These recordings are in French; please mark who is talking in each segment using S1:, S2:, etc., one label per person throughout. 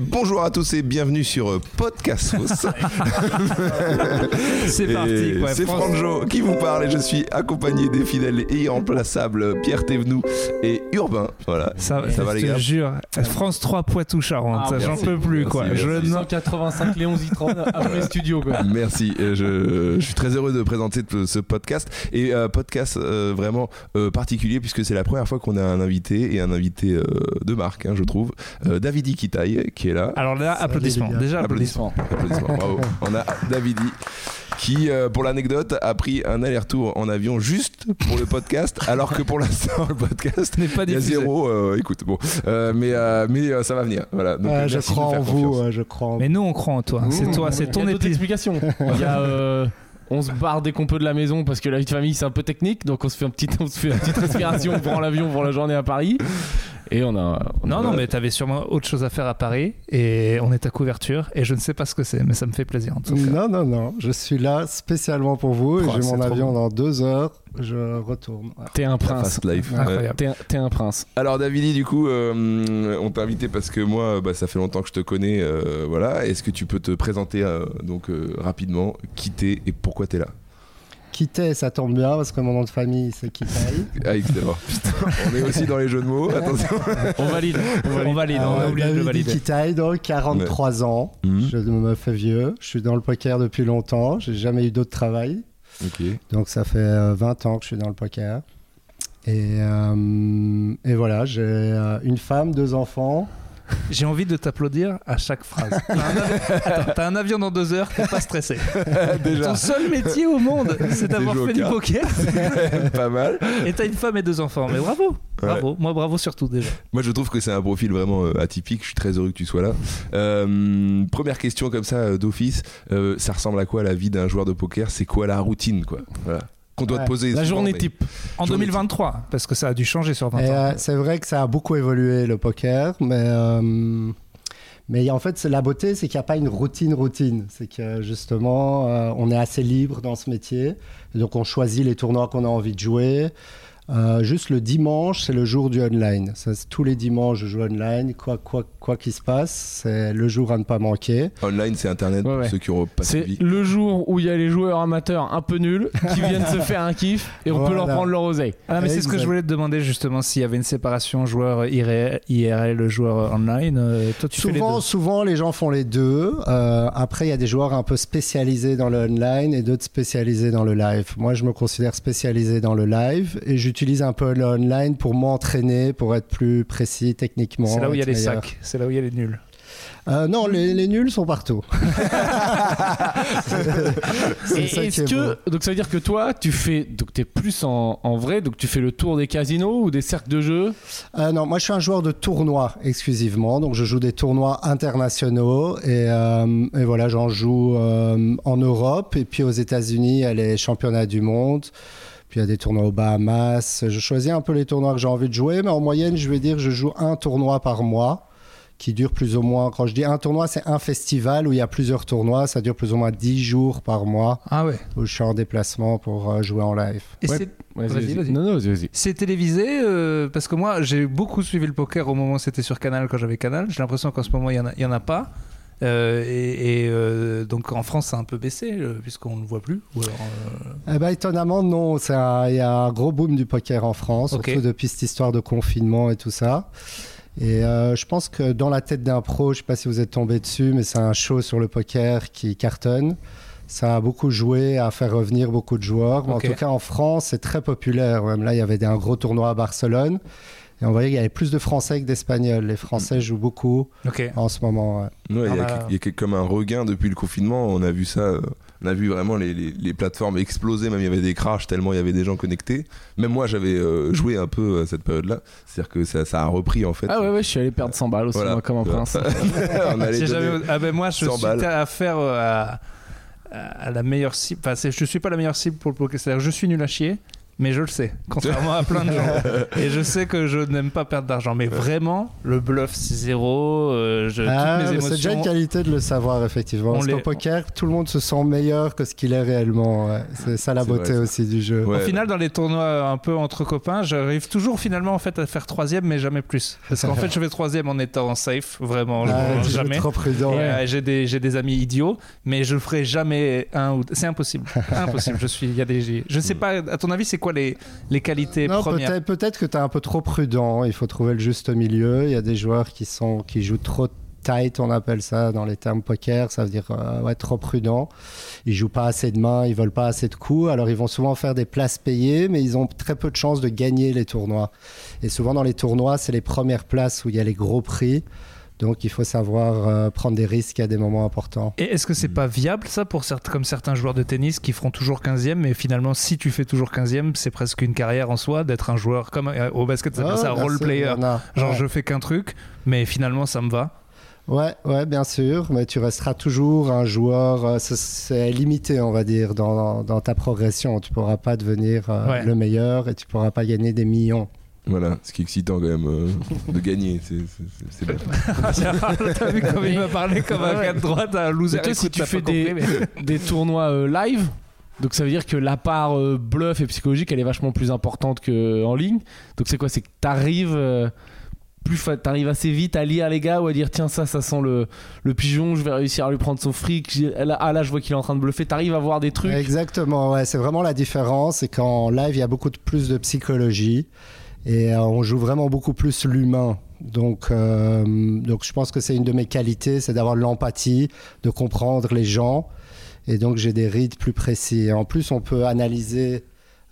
S1: Bonjour à tous et bienvenue sur euh, Podcast
S2: C'est parti.
S1: C'est Franjo qui vous parle et je suis accompagné des fidèles et irremplaçables Pierre Thévenoud et Urbain. Voilà.
S2: Ça,
S1: Ça va,
S2: je
S1: les
S2: te
S1: gars
S2: jure, France 3 Poitou-Charentes,
S3: Ah,
S2: j'en peux plus
S1: Merci,
S2: quoi.
S1: merci.
S2: Je n'en-
S3: 185 Léon Zitron après studio quoi.
S1: Merci, je, je suis très heureux de présenter ce podcast et euh, podcast euh, vraiment euh, particulier puisque c'est la première fois qu'on a un invité et un invité euh, de marque, hein, je trouve, euh, Davidi Kitaï qui est là.
S2: Alors là, applaudissements. Déjà applaudissements.
S1: Applaudissements, bravo. On a Davidi qui, euh, pour l'anecdote, a pris un aller-retour en avion juste pour le podcast, alors que pour l'instant, le podcast
S2: N'est pas
S1: il y a
S2: diffusé.
S1: zéro. euh, écoute, bon, Euh, mais euh, mais euh, ça va venir. Voilà. Donc,
S4: Ouais,
S1: euh,
S4: je crois en vous, je crois en
S2: Mais nous, on croit en toi. C'est toi, c'est
S3: Il y
S2: ton
S3: explications. Il y a euh, on se barre dès qu'on peut de la maison parce que la vie de famille c'est un peu technique donc on se fait un petit on se fait une petite respiration on prend l'avion pour la journée à Paris et on a on
S2: Non,
S3: a-
S2: non, mais t'avais sûrement autre chose à faire à Paris et on est à couverture et je ne sais pas ce que c'est, mais ça me fait plaisir en tout cas.
S4: Non, non, non, je suis là spécialement pour vous
S2: Oh,
S4: et j'ai mon avion
S2: bon.
S4: dans deux heures, je retourne. Voilà.
S3: t'es un prince.
S1: life. Ouais.
S3: T'es un- prince.
S1: Alors Davidi, du coup, euh, on t'a invité parce que moi, bah, ça fait longtemps que je te connais. euh, voilà. Est-ce que tu peux te présenter euh, donc euh, rapidement, qui t'es et pourquoi t'es là?
S4: Quitter, ça tombe bien parce que mon nom de famille c'est Kitaï.
S1: Ah excellent. Putain, on est aussi dans les jeux de mots. Attention.
S3: On valide. On valide.
S2: On valide, on a
S4: Euh,
S2: oublié de valider.
S4: Kitaï, donc 43 ans.
S1: Mhm.
S4: Je me fais vieux. Je suis dans le poker depuis longtemps. J'ai jamais eu d'autre travail. Donc ça fait euh, 20 ans que je suis dans le poker. Et, euh, et voilà, j'ai euh, une femme, deux enfants.
S2: J'ai envie de t'applaudir à chaque phrase. T'as un, avion... Attends, t'as un avion dans deux heures, t'es pas stressé.
S1: Déjà.
S2: Ton seul métier au monde, c'est d'avoir fait du poker
S1: Pas mal.
S2: et t'as une femme et deux enfants. Mais bravo, bravo. Moi, bravo surtout déjà.
S1: Moi, je trouve que c'est un profil vraiment euh, atypique. Je suis très heureux que tu sois là. Euh, première question comme ça euh, d'office. Euh, ça ressemble à quoi la vie d'un joueur de poker? C'est quoi la routine, quoi? Voilà. Qu'on doit
S4: Ouais.
S1: te poser.
S3: La
S1: souvent,
S3: journée
S1: mais-
S3: type.
S2: En
S1: Journée
S2: 2023, parce que ça a dû changer sur 20
S4: Et,
S2: ans.
S4: euh, c'est vrai que ça a beaucoup évolué le poker, mais, euh, mais en fait, c'est la beauté, c'est qu'il n'y a pas une routine routine. C'est que justement, euh, on est assez libre dans ce métier. Donc, on choisit les tournois qu'on a envie de jouer. Euh, juste le dimanche, c'est le jour du online. Ça, tous les dimanches, je joue online. Quoi quoi quoi qu'il se passe, c'est le jour à ne pas manquer.
S1: Online, c'est Internet.
S3: Ouais,
S1: pour
S3: ouais.
S1: Ceux qui pas
S3: C'est le jour où il y a les joueurs amateurs un peu nuls qui viennent se faire un kiff et on peut leur prendre leur oseille.
S2: Ah, mais c'est ce que je voulais te demander justement s'il y avait une séparation joueur IRL, IRL joueur online. Euh, toi, tu fais les
S4: Souvent,
S2: deux.
S4: souvent, les gens font les deux. Euh, après, il y a des joueurs un peu spécialisés dans le online et d'autres spécialisés dans le live. Moi, je me considère spécialisé dans le live et j'utilise un peu le online pour m'entraîner, pour être plus précis techniquement.
S2: C'est là où il y a les
S4: meilleur.
S2: sacs, c'est là où il y a les nuls.
S4: Euh, non, les, les nuls sont partout. C'est ça qui
S3: est-ce
S4: est
S3: que
S4: beau.
S3: donc ça veut dire que toi tu fais donc t'es plus en, en vrai donc tu fais le tour des casinos ou des cercles de jeux
S4: Euh, non, moi je suis un joueur de tournois exclusivement, donc je joue des tournois internationaux et, euh, et voilà, j'en joue euh, en Europe et puis aux États-Unis, il y a les championnats du monde. Puis il y a des tournois aux Bahamas. Je choisis un peu les tournois que j'ai envie de jouer, mais en moyenne, je vais dire que je joue un tournoi par mois qui dure plus ou moins. Quand je dis un tournoi, c'est un festival où il y a plusieurs tournois. Ça dure plus ou moins 10 jours par mois
S2: Ah ouais.
S4: où je suis en déplacement pour euh, jouer en live.
S2: Et
S3: Ouais.
S2: c'est-
S3: Vas-y,
S2: Vas-y, vas-y.
S3: Non non vas-y vas-y.
S2: c'est télévisé euh, parce que moi j'ai beaucoup suivi le poker au moment où c'était sur Canal quand j'avais Canal. J'ai l'impression qu'en ce moment il y en a, il y en a pas. Euh, et et, euh, donc en France ça a un peu baissé euh, puisqu'on ne le voit plus. Ou alors, euh,
S4: Eh ben, étonnamment, non. Il y a un gros boom du poker en France, surtout depuis cette histoire de confinement et tout ça. Et je pense que dans la tête d'un pro, je sais pas si vous êtes tombé dessus, mais c'est un show sur le poker qui cartonne. Ça a beaucoup joué à faire revenir beaucoup de joueurs. Mais
S2: Ok.
S4: En tout cas, en France, c'est très populaire. Même là, il y avait un gros tournoi à Barcelone. Et on voyait qu'il y avait plus de Français que d'Espagnols. Les Français jouent beaucoup en ce moment. ouais.
S1: Ouais, il y,
S2: Ah
S1: a
S2: bah.
S1: que- il y a comme un regain depuis le confinement. On a vu ça. euh, on a vu vraiment les, les- les plateformes exploser. Même il y avait des crashs tellement il y avait des gens connectés. Même moi, j'avais euh, joué un peu à cette période-là. C'est-à-dire que ça, ça a repris en fait.
S3: Ah ouais ouais je suis allé perdre 100 balles aussi
S1: Voilà.
S3: moi comme un prince.
S2: jamais- Ah ben moi je
S1: 100
S2: suis
S1: balles.
S2: à faire euh, à, à la meilleure cible. Enfin je suis pas la meilleure cible pour le poker. C'est-à-dire je suis nul à chier. Mais je le sais, contrairement à plein de gens. Et je sais que je n'aime pas perdre d'argent. Mais vraiment, le bluff 6-0, euh, je-
S4: Ah,
S2: toutes mes
S4: mais c'est déjà une qualité de le savoir, effectivement.
S2: On
S4: Parce qu'au
S2: les-
S4: poker, tout le monde se sent meilleur que ce qu'il est réellement. ouais. C'est ça la beauté
S1: vrai, ça.
S4: aussi du jeu.
S1: Ouais.
S2: Au final, dans les tournois un peu entre copains, j'arrive toujours finalement en fait à faire troisième, mais jamais plus. Parce qu'en fait, je fais troisième en étant safe, vraiment, je-
S4: Ah,
S2: jamais.
S4: trop prudent.
S2: Euh, j'ai des amis idiots, mais je ferai jamais un ou c'est impossible, impossible. Je suis il y a des je sais pas. À ton avis, c'est quoi les les qualités
S4: Non,
S2: premières
S4: peut-être peut-être que tu es un peu trop prudent. Il faut trouver le juste milieu. Il y a des joueurs qui, sont, qui jouent trop tight, on appelle ça dans les termes poker. Ça veut dire euh, ouais, trop prudent. Ils jouent pas assez de mains, ils volent pas assez de coups. Alors ils vont souvent faire des places payées, mais ils ont très peu de chances de gagner les tournois. Et souvent dans les tournois, c'est les premières places où il y a les gros prix. Donc il faut savoir euh, prendre des risques à des moments importants.
S2: Et est-ce que c'est pas viable ça pour certains, comme certains joueurs de tennis qui feront toujours 15e, mais finalement si tu fais toujours 15e, c'est presque une carrière en soi d'être un joueur comme euh, au basket, ça s'appelle ça role
S4: sûr,
S2: player.
S4: a.
S2: Genre
S4: Ouais.
S2: je fais qu'un truc, mais finalement ça me va.
S4: Ouais, ouais, bien sûr, mais tu resteras toujours un joueur, euh, c'est- limité, on va dire, dans, dans ta progression. Tu pourras pas devenir
S2: Ouais.
S4: le meilleur et tu pourras pas gagner des millions.
S1: Voilà, ce qui est excitant quand même euh, de gagner, c'est- bête.
S2: T'as vu comme il m'a parlé comme un gars de droite, un loser.
S3: Toi, si tu fais des,
S2: compris, mais-
S3: des tournois euh, live, donc ça veut dire que la part euh, bluff et psychologique, elle est vachement plus importante qu'en ligne. Donc c'est quoi? C'est que t'arrives euh, plus t'arrives assez vite à lire les gars ou à dire tiens ça ça sent le, le pigeon, je vais réussir à lui prendre son fric. Ah là je vois qu'il est en train de bluffer. T'arrives à voir des trucs.
S4: Exactement, ouais, c'est vraiment la différence. C'est qu'en live, il y a beaucoup de, plus de psychologie et euh, on joue vraiment beaucoup plus l'humain. Donc, euh, donc, je pense que c'est une de mes qualités, c'est d'avoir de l'empathie, de comprendre les gens. Et donc, j'ai des rides plus précis. Et en plus, on peut analyser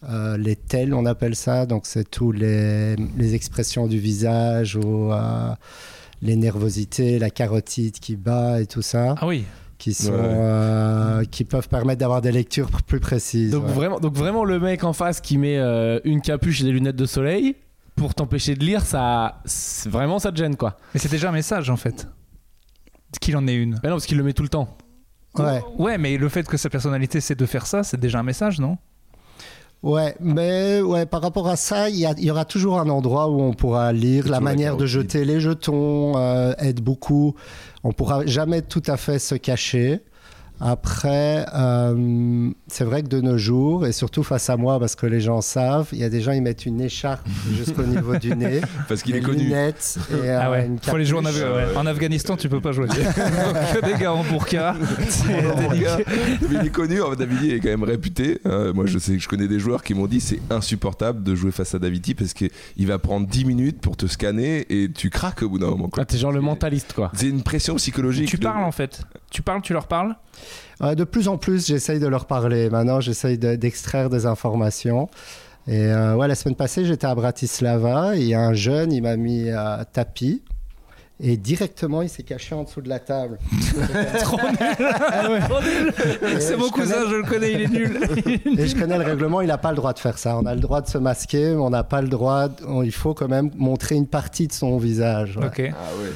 S4: euh, les tels, on appelle ça. Donc, c'est tous les, les expressions du visage ou euh, les nervosités, la carotide qui bat et tout ça
S2: Ah oui.
S4: qui sont
S1: Ouais.
S4: euh, qui peuvent permettre d'avoir des lectures plus précises.
S3: Donc
S4: ouais.
S3: vraiment, donc vraiment le mec en face qui met euh, une capuche et des lunettes de soleil pour t'empêcher de lire, ça, c'est- vraiment ça te gêne quoi.
S2: Mais c'est déjà un message en fait. Qu'il en ait une.
S3: Mais non parce qu'il le met tout le temps.
S4: Ouais.
S2: Ouais, mais le fait que sa personnalité c'est de faire ça, c'est déjà un message, non?
S4: Ouais, mais ouais, par rapport à ça, il y, aura toujours un endroit où on pourra lire la manière de jeter les jetons, euh, aide beaucoup. On pourra jamais tout à fait se cacher. Après, euh, c'est vrai que de nos jours, et surtout face à moi, parce que les gens savent, il y a des gens, ils mettent une écharpe jusqu'au niveau du nez,
S1: Parce qu'il est connu.
S4: lunettes et euh,
S2: Ah ouais.
S4: une
S2: Faut les jouer en. Af- ouais. En Afghanistan, tu peux pas jouer. Donc, que des gars en burqa.
S1: mais il est connu, fait, Davidi est quand même réputé. Euh, moi, je sais que je connais des joueurs qui m'ont dit c'est insupportable de jouer face à Davidi parce qu'il va prendre 10 minutes pour te scanner et tu craques au bout d'un moment. quoi.
S3: Ah, t'es genre le mentaliste quoi.
S1: C'est une pression psychologique.
S2: Tu
S1: de-
S2: parles en fait. Tu parles, tu leur parles
S4: de plus en plus, j'essaye de leur parler. Maintenant, j'essaye de- d'extraire des informations. Et euh, ouais, la semaine passée, j'étais à Bratislava et il y a un jeune, il m'a mis à tapis. Et directement, il s'est caché en dessous de la table.
S2: Trop nul. Nul. C'est mon
S4: je
S2: cousin,
S4: connais-
S2: je le connais, il est nul.
S4: Et je connais le règlement, il n'a pas le droit de faire ça. On a le droit de se masquer, mais on n'a pas le droit. de- il faut quand même montrer une partie de son visage. ouais.
S2: Ok.
S1: Ah ouais.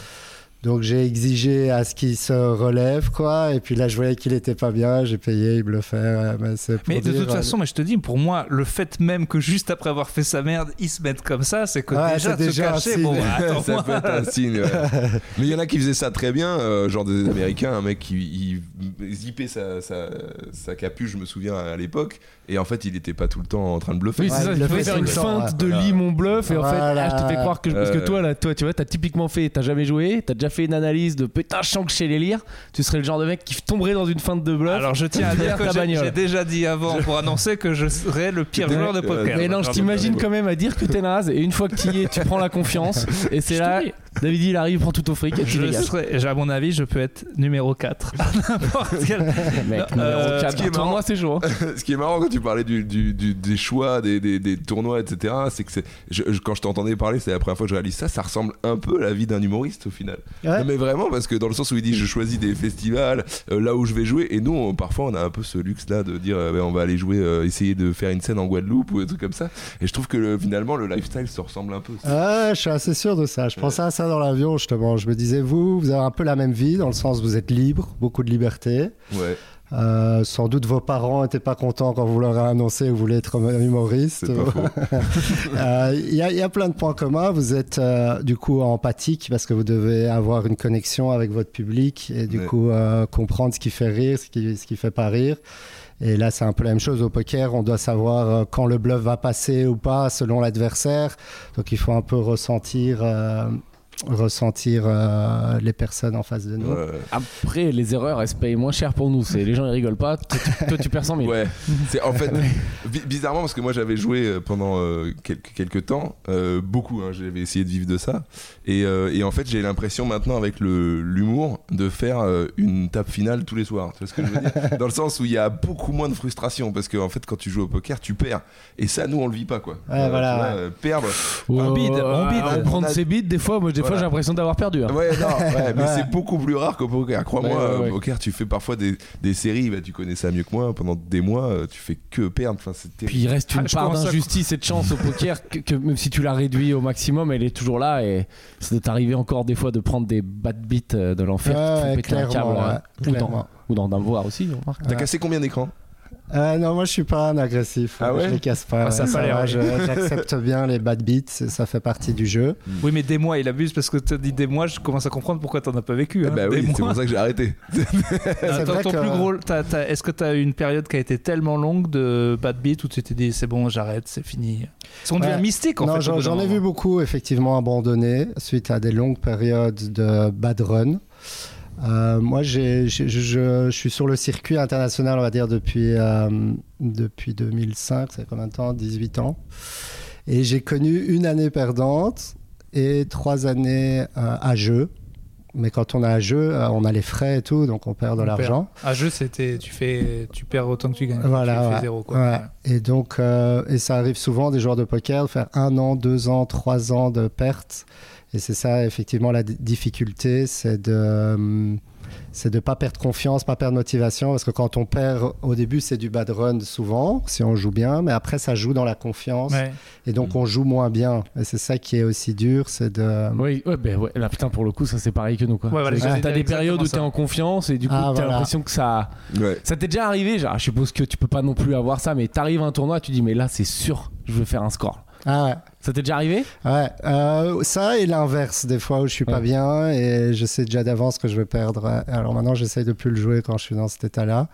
S4: Donc j'ai exigé à ce qu'il se relève, quoi. Et puis là, je voyais qu'il était pas bien. J'ai payé, il bluffait. ouais, mais c'est pour
S2: Mais de toute façon, mais je te dis, pour moi, le fait même que juste après avoir fait sa merde, ils se mettent comme ça, c'est que
S4: Ouais,
S2: déjà
S4: c'est
S2: de se
S4: déjà un
S2: cacher.
S4: signe.
S2: Bon, bah, attends,
S1: ça peut être un signe. ouais. Mais il y en a qui faisaient ça très bien, euh, genre des Américains, un mec qui il, il zippait sa, sa, sa capuche, je me souviens à l'époque, et en fait il était pas tout le temps en train de bluffer.
S3: Oui,
S4: Ouais,
S3: c'est ça,
S4: il
S3: il
S4: fait
S3: faire une feinte de lit mon bluff et en fait,
S4: Voilà.
S3: ah, je te fais croire que. Parce que
S1: Euh.
S3: toi, là, toi, tu vois, t'as typiquement fait, t'as jamais joué, t'as déjà fait une analyse de putain, je sens que chez les lire, tu serais le genre de mec qui tomberait dans une feinte de bluff.
S2: Alors je tiens à dire que j'ai- déjà dit avant pour annoncer que je serais le pire joueur de
S1: euh,
S2: poker.
S3: mais non, je t'imagine quand même à dire que t'es naze et une fois que tu y es, tu prends la confiance et c'est là. David il arrive, il prend tout au fric et tu
S2: Je serais, à mon avis, je peux être numéro 4. N'importe quel.
S3: Mec,
S2: Non,
S3: numéro
S2: euh,
S3: quatre,
S1: ce qui est marrant-
S3: moi c'est chaud. hein.
S1: Ce qui est marrant quand tu parlais du, du- du- des choix, des, des- des tournois, etc., c'est que c'est, je- je- quand je t'entendais parler, c'est la première fois que je réalise ça, ça ressemble un peu à la vie d'un humoriste au final.
S4: Ouais.
S1: Non, mais vraiment, parce que dans le sens où il dit je choisis des festivals, euh, là où je vais jouer, et nous, on- parfois, on a un peu ce luxe-là de dire euh, ben, on va aller jouer, euh, essayer de faire une scène en Guadeloupe ou des trucs comme ça. Et je trouve que le- finalement, le lifestyle se ressemble un peu.
S4: Je suis assez sûr de ça. Je pensais à ça dans l'avion, justement. Je me disais, vous, vous avez un peu la même vie, dans le sens où vous êtes libre, beaucoup de liberté.
S1: Ouais.
S4: Euh, sans doute vos parents n'étaient pas contents quand vous leur avez annoncé que vous voulez être humoriste. Euh, Il y, a- il y a plein de points communs. Vous êtes euh, du coup empathique parce que vous devez avoir une connexion avec votre public et du
S1: Ouais.
S4: coup comprendre ce qui fait rire, ce qui, ce qui fait pas rire. Et là, c'est un peu la même chose au poker. On doit savoir quand le bluff va passer ou pas selon l'adversaire. Donc, il faut un peu ressentir, ressentir euh, les personnes en face de nous.
S1: Ouais.
S3: Après, les erreurs, elles se payent moins cher pour nous. C'est les gens ils rigolent pas. Toi, tu, toi, tu perds 100 000.
S1: Ouais, c'est en fait bi- bizarrement parce que moi j'avais joué euh, pendant euh, quelques, quelques temps, euh, beaucoup, hein, j'avais essayé de vivre de ça, et, euh, et en fait j'ai l'impression maintenant avec l'humour de faire euh, une tape finale tous les soirs. Tu vois ce que je veux dire? Dans le sens où il y a beaucoup moins de frustration parce que en fait quand tu joues au poker tu perds et ça nous on le vit pas quoi.
S4: Ouais, voilà,
S1: tu vois,
S4: ouais.
S1: perdre.
S2: On bide, on bide.
S3: prendre
S1: On a-
S3: ses bides, des fois, moi, des fois, j'ai l'impression d'avoir perdu. hein.
S1: Ouais, non, ouais, mais
S4: Ouais.
S1: c'est beaucoup plus rare qu'au poker. Crois-moi,
S3: Ouais, ouais, ouais.
S1: au poker, tu fais parfois des, des séries, bah, tu connais ça mieux que moi. Pendant des mois, euh, tu fais que perdre. Enfin.
S3: Puis il reste une
S2: Ah,
S3: part d'injustice et de chance au poker que, que même si tu l'as réduit au maximum, elle est toujours là et ça doit t'arriver encore des fois de prendre des bad beats euh, de l'enfer qui te font
S4: Ouais,
S3: péter un câble
S4: clairement,
S3: euh,
S4: ouais,
S3: ou d'en voir aussi. remarque.
S1: T'as cassé combien d'écrans?
S4: Euh, non, moi je suis pas un agressif.
S1: Ah ouais
S4: je les casse pas.
S2: Ah, ça
S4: Ouais,
S2: a pas l'air,
S4: va,
S2: oui.
S4: je- J'accepte bien les bad beats, ça fait partie du jeu.
S2: Oui, mais des mois, il abuse parce que tu as dit des mois, je commence à comprendre pourquoi t'en as pas vécu. hein.
S1: Bah oui, c'est pour ça que j'ai arrêté.
S4: Que-
S2: est-ce que tu as eu une période qui a été tellement longue de bad beat où tu t'es dit c'est bon, j'arrête, c'est fini? Parce qu'on devient
S4: Ouais.
S2: mystique en
S4: non,
S2: fait.
S4: j'en ai vu beaucoup effectivement abandonner suite à des longues périodes de bad run. Euh, moi, je, suis sur le circuit international, on va dire, depuis, euh, depuis 2005, c'est combien de temps? 18 ans. Et j'ai connu une année perdante et trois années euh, à jeu. Mais quand on a à jeu, euh, on a les frais et tout, donc on perd de l'argent.
S2: À jeu, c'était tu fais, tu perds autant que tu gagnes.
S4: Voilà,
S2: tu fais
S4: ouais.
S2: zéro quoi.
S4: Ouais. Et donc, et ça arrive souvent des joueurs de poker de faire un an, deux ans, trois ans de pertes. Et c'est ça, effectivement, la difficulté, c'est de, euh, c'est de pas perdre confiance, pas perdre motivation, parce que quand on perd au début, c'est du bad run souvent, si on joue bien, mais après, ça joue dans la confiance,
S2: Ouais.
S4: et donc on joue moins bien. Et c'est ça qui est aussi dur, c'est de.
S3: Oui, ouais, ben ouais, là putain pour le coup ça c'est pareil que nous quoi.
S2: Ouais, voilà,
S3: t'as des périodes où t'es en confiance et du coup
S4: Ah,
S3: t'as
S4: voilà.
S3: l'impression que ça,
S1: Ouais.
S3: ça t'est déjà arrivé. Genre, je suppose que tu peux pas non plus avoir ça, mais t'arrives à un tournoi, tu dis mais là c'est sûr, je veux faire un score.
S4: Ah ouais.
S3: Ça t'est déjà arrivé?
S4: Ouais, euh, ça et l'inverse, des fois où je suis pas bien et je sais déjà d'avance que je vais perdre. Alors maintenant, j'essaye de plus le jouer quand je suis dans cet état-là.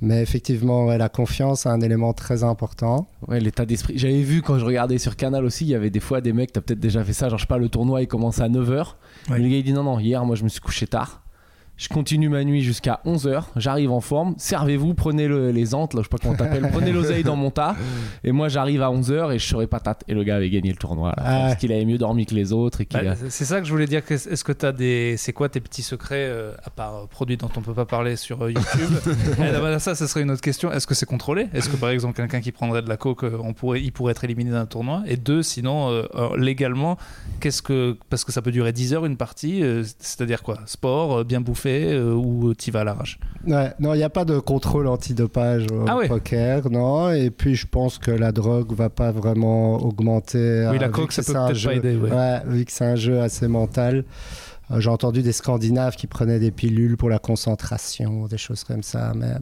S4: Mais effectivement, ouais, la confiance est un élément très important.
S3: Ouais, l'état d'esprit. J'avais vu quand je regardais sur Canal aussi, il y avait des fois des mecs, t'as peut-être déjà fait ça, genre je sais pas, le tournoi il commence à 9h.
S2: Ouais.
S3: Le gars il dit non, non, hier moi je me suis couché tard. Je continue ma nuit jusqu'à 11h, j'arrive en forme, servez-vous, prenez le- les antes, là, je sais pas comment t'appelles, prenez l'oseille dans mon tas, et moi j'arrive à 11h et je serai patate. Et le gars avait gagné le tournoi, là,
S4: Ah
S3: parce qu'il avait mieux dormi que les autres et qu'il
S2: Bah,
S3: a-
S2: c'est- ça que je voulais dire. Est-ce que tu as des. C'est quoi tes petits secrets, euh, à part euh, produits dont on peut pas parler sur euh, YouTube? Eh, bah, Ça, ça serait une autre question. Est-ce que c'est contrôlé? Est-ce que par exemple, quelqu'un qui prendrait de la coke, on pourrait, il pourrait être éliminé d'un tournoi? Et deux, sinon, euh, euh, légalement, qu'est-ce que. Parce que ça peut durer 10 heures une partie, euh, c'est-à-dire quoi? Sport, euh, bien bouffé euh, ou t'y vas à l'arrache
S4: Ouais, non, il n'y a pas de contrôle antidopage au
S2: Ah ouais.
S4: poker, non. Et puis, je pense que la drogue va pas vraiment augmenter.
S2: Oui,
S4: euh,
S2: la
S4: vu
S2: coke,
S4: que
S2: ça peut peut-être
S4: jeu-
S2: pas aider. ouais.
S4: Ouais, vu que c'est un jeu assez mental. Euh, J'ai entendu des Scandinaves qui prenaient des pilules pour la concentration, des choses comme ça. Mais,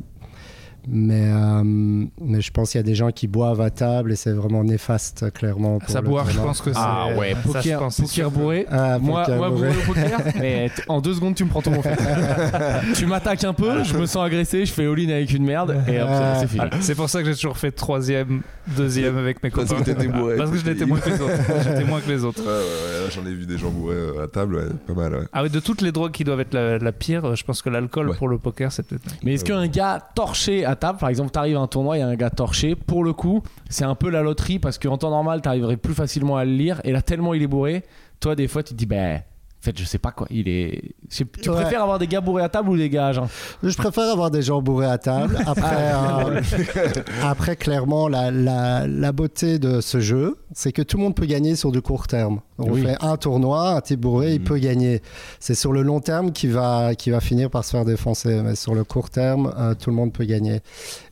S4: mais, euh, mais je pense qu'il y a des gens qui boivent à table et c'est vraiment néfaste, clairement. Pour
S2: Ça boire, je pense que c'est.
S3: Ah ouais,
S2: ça, je
S3: poker,
S2: pense, c'est
S3: poker bourré.
S4: Ah,
S3: Moi,
S4: poker
S3: moi
S4: bourré.
S3: bourré au poker, mais en deux secondes tu me prends ton mon tu m'attaques un peu, je me sens agressé, je fais all-in avec une merde et hop, c'est- c'est fini.
S2: C'est pour ça que j'ai toujours fait troisième, deuxième avec mes
S1: Parce
S2: copains.
S1: que t'étais bourré.
S2: Parce que je l'étais moins que les autres. J'étais moins que les autres.
S1: Ouais, ouais, ouais, j'en ai vu des gens bourrés euh, à table, ouais, pas mal, ouais.
S2: Ah oui, de toutes les drogues qui doivent être la, la pire, je pense que l'alcool
S1: Ouais.
S2: pour le poker, c'est peut-être.
S3: Mais est-ce qu'un gars torché à table, par exemple, t'arrives à un tournoi, il y a un gars torché, pour le coup, c'est un peu la loterie parce qu'en temps normal, t'arriverais plus facilement à le lire et là, tellement il est bourré, toi, des fois, tu te dis, ben. En fait, je sais pas quoi. Il est. Tu
S4: Ouais.
S3: préfères avoir des gars bourrés à table ou des gars à
S4: Je préfère avoir des gens bourrés à table. Après, euh, après clairement, la, la, la beauté de ce jeu, c'est que tout le monde peut gagner sur du court terme. On
S3: Oui.
S4: fait un tournoi, un type bourré, il
S1: Mhm.
S4: peut gagner. C'est sur le long terme qui va, qui va finir par se faire défoncer. Mais sur le court terme, euh, tout le monde peut gagner.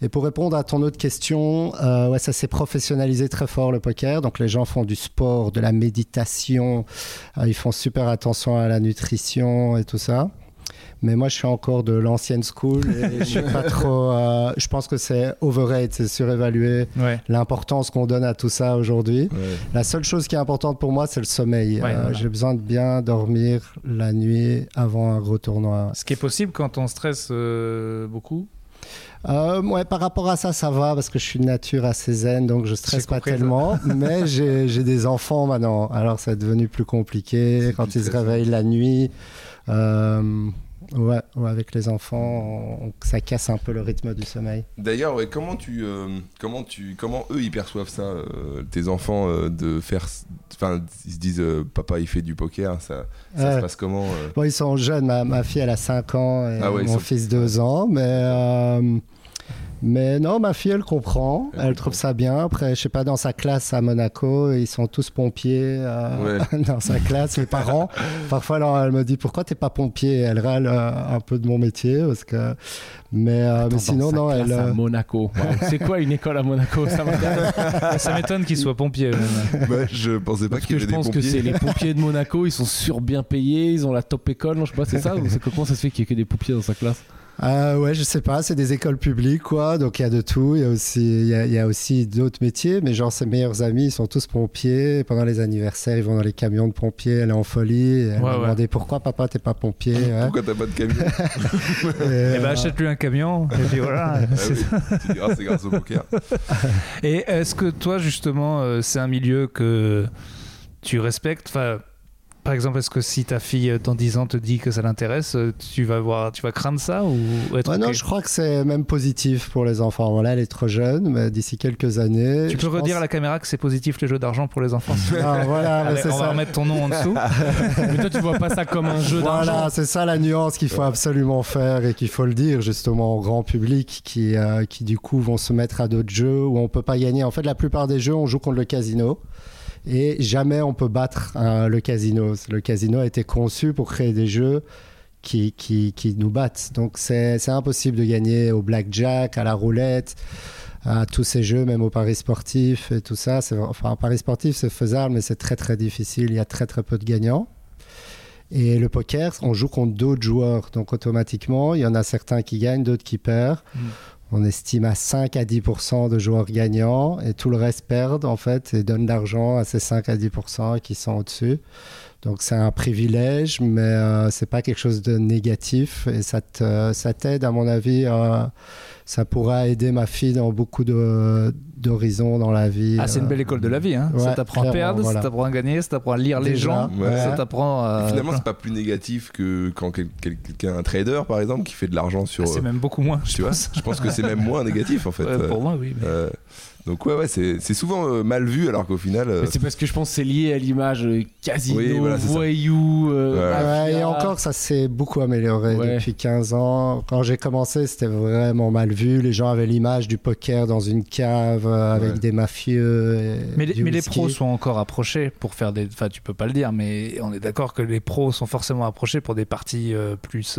S4: Et pour répondre à ton autre question, euh, ouais, ça s'est professionnalisé très fort le poker. Donc les gens font du sport, de la méditation, euh, ils font super attention à la nutrition et tout ça. Mais moi, je suis encore de l'ancienne school et je suis pas trop. euh, je pense que c'est overrated, c'est surévalué
S2: Ouais.
S4: l'importance qu'on donne à tout ça aujourd'hui.
S1: Ouais.
S4: La seule chose qui est importante pour moi, c'est le sommeil.
S2: Ouais,
S4: Euh,
S2: voilà.
S4: J'ai besoin de bien dormir la nuit avant un gros tournoi.
S2: Ce qui est possible quand on stresse euh, beaucoup.
S4: Euh, ouais, par rapport à ça, ça va parce que je suis de nature assez zen, donc je stresse
S2: J'ai
S4: pas
S2: ça.
S4: tellement. mais j'ai des enfants maintenant, alors c'est devenu plus compliqué quand ils se réveillent la nuit. Euh, ouais, ouais, avec les enfants, on- ça casse un peu le rythme du sommeil.
S1: D'ailleurs, ouais, comment tu, euh, comment tu, comment eux ils perçoivent ça, euh, tes enfants, euh, de faire, enfin, ils se disent, papa il fait du poker, ça, se passe comment
S4: Bon, ils sont jeunes. Ma, ma fille, elle a 5 ans et
S1: Ah ouais,
S4: mon
S1: sont-
S4: fils 2 ans. Mais, mais non, ma fille, elle comprend.
S1: Elle
S4: Elle,
S1: comprend.
S4: trouve ça bien. Après, je sais pas, dans sa classe à Monaco, ils sont tous pompiers euh, dans sa classe, les parents. Parfois, alors, elle me dit pourquoi t'es pas pompier? Elle râle euh, un peu de mon métier. Parce que... Mais, euh, mais
S3: Dans
S4: sinon,
S3: sa
S4: non, elle.
S3: à Monaco. Wow. C'est quoi une école à Monaco? Ça
S2: m'étonne qu'ils soient pompiers.
S1: Ouais, je pensais pas qu'il y
S3: que je
S1: avait des
S3: pense que
S1: pompiers.
S3: c'est les pompiers de Monaco, ils sont sur bien payés, ils ont la top école, non, je sais pas, c'est ça ou c'est que- Comment ça se fait qu'il y ait que des pompiers dans sa classe?
S4: Euh, ouais, je sais pas, c'est des écoles publiques, quoi. Donc il y a de tout. Il y a aussi, il y a, y a aussi d'autres métiers, mais genre ses meilleurs amis, ils sont tous pompiers. Pendant les anniversaires, ils vont dans les camions de pompiers. Elle est en folie. Et elle
S2: Ouais,
S4: m'a
S2: ouais.
S4: demandé pourquoi papa t'es pas pompier. ouais.
S1: Pourquoi t'as pas de camion
S4: Et,
S2: Eh ben,
S4: euh,
S2: achète-lui un camion. Et puis voilà.
S1: Ah oui, Tu diras c'est grâce au poker.
S2: Et est-ce que toi, justement, euh, c'est un milieu que tu respectes? Enfin, Par exemple, est-ce que si ta fille, euh, dans 10 ans, te dit que ça l'intéresse, euh, tu vas, voir, tu vas craindre ça ou être
S4: ouais, non, je crois que c'est même positif pour les enfants. Voilà, elle est trop jeune, mais d'ici quelques années.
S2: Tu peux redire à la caméra que c'est positif les jeux d'argent pour les enfants
S4: Ah, voilà, mais
S2: Allez,
S4: c'est
S2: On va
S4: ça.
S2: remettre ton nom en dessous.
S3: Mais toi, tu vois pas ça comme un jeu
S4: Voilà,
S3: d'argent
S4: c'est ça la nuance qu'il faut absolument faire et qu'il faut le dire justement au grand public qui, euh, qui du coup vont se mettre à d'autres jeux où on peut pas gagner. En fait, la plupart des jeux, on joue contre le casino et jamais on peut battre euh, le casino. Le casino a été conçu pour créer des jeux qui, qui, qui nous battent. Donc c'est impossible de gagner au blackjack, à la roulette à tous ces jeux, même au paris sportif et tout ça. Enfin, un paris sportif, c'est faisable, mais c'est très très difficile. Il y a très très peu de gagnants. Et le poker, on joue contre d'autres joueurs. Donc automatiquement, il y en a certains qui gagnent, d'autres qui perdent.
S2: Mm.
S4: On estime à 5 à 10% de joueurs gagnants et tout le reste perdent en fait et donnent l'argent à ces 5 à 10% qui sont au-dessus. Donc c'est un privilège, mais euh, c'est pas quelque chose de négatif et ça te- ça t'aide à mon avis. euh, ça pourra aider ma fille dans beaucoup de- d'horizons dans la vie.
S2: Ah, c'est une
S4: euh.
S2: belle école de la vie. Hein. ça t'apprend à perdre,
S4: voilà.
S2: ça t'apprend à gagner, ça t'apprend à lire les gens,
S1: ouais.
S2: ça t'apprend à.
S1: Finalement, c'est pas plus négatif que quand quel- quel- quelqu'un, un trader par exemple, qui fait de l'argent sur.
S2: Ah, c'est
S1: euh,
S2: même beaucoup moins.
S1: tu vois, je pense que c'est même moins négatif en fait.
S2: Ouais, pour moi, oui. mais-
S1: Euh, donc ouais, ouais, c'est c'est souvent euh, mal vu alors qu'au final. euh,
S3: Mais c'est parce que je pense que c'est lié à l'image euh, casino,
S1: Oui, voilà,
S3: voyou, euh,
S1: Ouais.
S4: Et encore, ça s'est beaucoup amélioré
S3: Ouais.
S4: depuis 15 ans. Quand j'ai commencé, c'était vraiment mal vu. Les gens avaient l'image du poker dans une cave euh, avec
S1: Ouais.
S4: des mafieux. et
S2: Mais, les- mais les pros sont encore approchés pour faire des. Enfin, tu peux pas le dire, mais on est d'accord que les pros sont forcément approchés pour des parties euh, plus.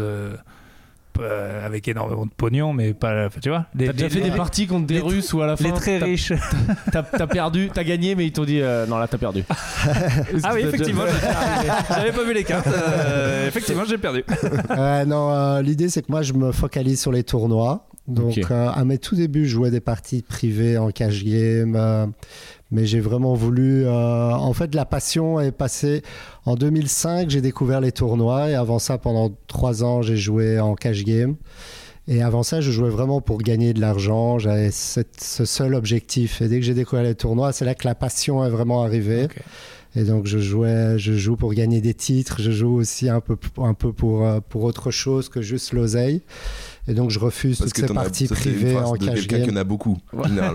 S2: Euh, avec énormément de pognon, mais pas. tu vois
S3: T'as déjà
S2: les-
S3: fait des
S2: les-
S3: parties contre des Russes ou à la fin
S2: Les très
S3: t'as-
S2: riches.
S3: T'as perdu, t'as gagné, mais ils t'ont dit euh, non là t'as perdu.
S2: Ah oui, effectivement, j'ai- j'avais pas vu les cartes. Euh, effectivement, j'ai perdu.
S4: Non, euh, l'idée, c'est que moi, je me focalise sur les tournois. Donc, euh, à mes tout débuts, je jouais des parties privées en cash game. euh, mais j'ai vraiment voulu. euh, en fait, la passion est passée. En 2005, j'ai découvert les tournois. Et avant ça, pendant trois ans, j'ai joué en cash game. Et avant ça, je jouais vraiment pour gagner de l'argent. J'avais cette- ce seul objectif. Et dès que j'ai découvert les tournois, c'est là que la passion est vraiment arrivée. Et donc je jouais, je joue pour gagner des titres, je joue aussi un peu, un peu pour, euh, pour autre chose que juste l'oseille. Et donc je refuse
S1: parce
S4: toutes
S1: que
S4: ces parties
S1: ça, c'est une
S4: privées en
S1: de
S4: cash
S1: quelqu'un qui
S4: game.
S1: en a beaucoup.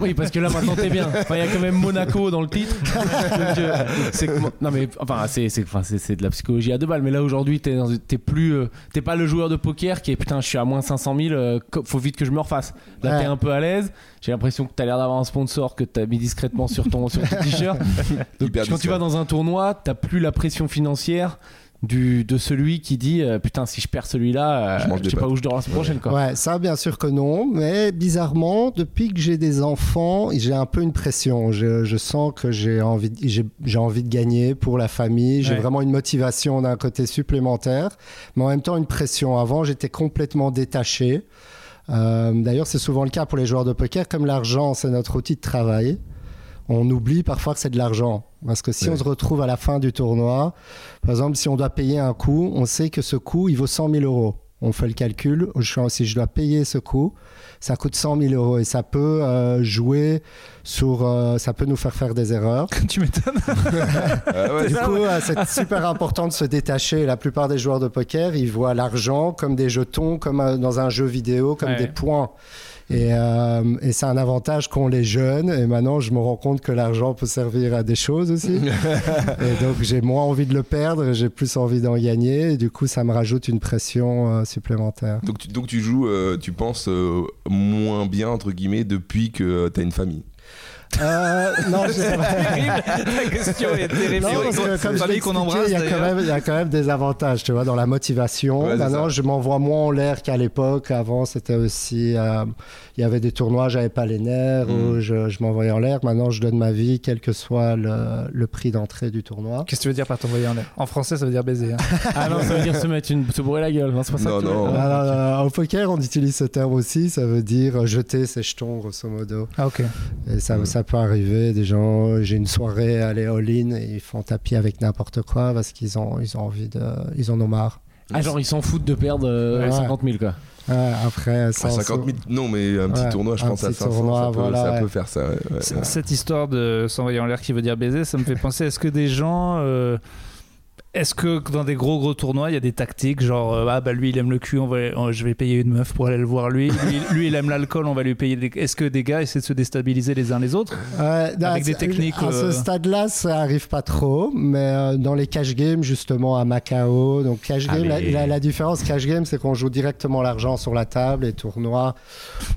S3: Oui, parce que là maintenant t'es bien. Enfin, il y a quand même Monaco dans le titre. Donc, euh, c'est non mais enfin c'est c'est enfin, c'est- c'est de la psychologie à deux balles. Mais là aujourd'hui t'es dans- t'es plus euh, t'es pas le joueur de poker qui est putain je suis à moins 500 000. euh, faut vite que je me refasse. Là
S4: Ouais.
S3: t'es un peu à l'aise. J'ai l'impression que t'as l'air d'avoir un sponsor que t'as mis discrètement sur ton sur ton t-shirt. Donc quand tu vas dans un tournoi t'as plus la pression financière. Du, de celui qui dit euh, putain si je perds celui-là,
S1: Je
S3: euh,
S1: mange
S3: je sais pas où je dors la semaine prochaine quoi.
S4: Ouais, ça bien sûr que non, mais bizarrement, depuis que j'ai des enfants, j'ai un peu une pression. Je, je sens que j'ai envie, de- j'ai j'ai envie de gagner pour la famille. J'ai
S2: Ouais.
S4: vraiment une motivation d'un côté supplémentaire, mais en même temps une pression. Avant, j'étais complètement détaché. Euh, D'ailleurs, c'est souvent le cas pour les joueurs de poker. Comme l'argent, c'est notre outil de travail, on oublie parfois que c'est de l'argent. Parce que si
S1: Ouais.
S4: on se retrouve à la fin du tournoi, par exemple, si on doit payer un coup, on sait que ce coup, il vaut 100 000 euros. On fait le calcul. Je- Si je dois payer ce coup, ça coûte 100 000 euros et ça peut euh, jouer sur. euh, ça peut nous faire faire des erreurs.
S2: tu m'étonnes.
S1: Ouais,
S4: Du
S2: ça,
S4: coup, euh, c'est super important de se détacher. La plupart des joueurs de poker, ils voient l'argent comme des jetons, comme euh, dans un jeu vidéo, comme
S2: Ouais.
S4: des points. Et, euh, et c'est un avantage qu'ont les jeunes. Et maintenant, je me rends compte que l'argent peut servir à des choses aussi. et donc, j'ai moins envie de le perdre, j'ai plus envie d'en gagner. Et du coup, ça me rajoute une pression euh, supplémentaire.
S1: Donc tu, donc tu joues, euh, tu penses moins bien entre guillemets depuis que tu t'as une famille?
S4: Euh, non, je sais pas.
S2: terrible. Ta question est terrible.
S4: Non, parce que, comme je
S2: qu'on embrasse.
S4: il y, a quand même, il y a quand même des avantages, tu vois, dans la motivation.
S1: Ouais,
S4: Maintenant,
S1: ça.
S4: je m'envoie moins en l'air qu'à l'époque. Avant, c'était aussi, euh, il y avait des tournois, j'avais pas les nerfs,
S1: Mm.
S4: où je, je m'envoyais en l'air. Maintenant, je donne ma vie, quel que soit le, le prix d'entrée du tournoi.
S2: Qu'est-ce que tu veux dire par t'envoyer en l'air? En français, ça veut dire baiser. hein.
S3: Ah non, ça veut dire se mettre une, se bourrer la gueule. Non, c'est pas ça.
S1: Non,
S3: que tu veux-
S1: non.
S3: Ah,
S4: Ah, non, non, au poker, on utilise ce terme aussi. Ça veut dire jeter ses jetons, grosso modo.
S2: Ah, ok.
S4: Et ça,
S1: Mm.
S4: ça peut arriver. Des gens, j'ai une soirée, aller all-in, et ils font tapis avec n'importe quoi parce qu'ils ont, ils ont envie de, ils en ont marre.
S3: Ah, genre ils s'en foutent de perdre euh,
S4: Ouais.
S3: 50 000 quoi.
S4: Ouais, après,
S1: Ah,
S4: ça,
S1: 50 000, non mais un petit
S4: Ouais,
S1: tournoi, je pense à
S4: petit
S1: 500,
S4: tournoi,
S1: ça, peut,
S4: voilà,
S1: ça
S4: ouais.
S1: peut faire ça. ouais, ouais,
S2: C-
S1: ouais.
S2: Cette histoire de s'envoyer en l'air qui veut dire baiser, ça me fait penser est-ce que des gens. euh, est-ce que dans des gros gros tournois, il y a des tactiques genre euh, ah bah lui il aime le cul, on va, on- je vais payer une meuf pour aller le voir lui. Lui, lui, il aime l'alcool, on va lui payer. des- Est-ce que des gars essaient de se déstabiliser les uns les autres?
S4: Ouais, non,
S2: Avec des
S4: c'est-
S2: techniques,
S4: À ce
S2: euh,
S4: stade-là, ça arrive pas trop, mais euh, dans les cash games, justement, à Macao, donc cash game, la,
S3: Allez.
S4: la- la différence cash game, c'est qu'on joue directement l'argent sur la table et tournoi,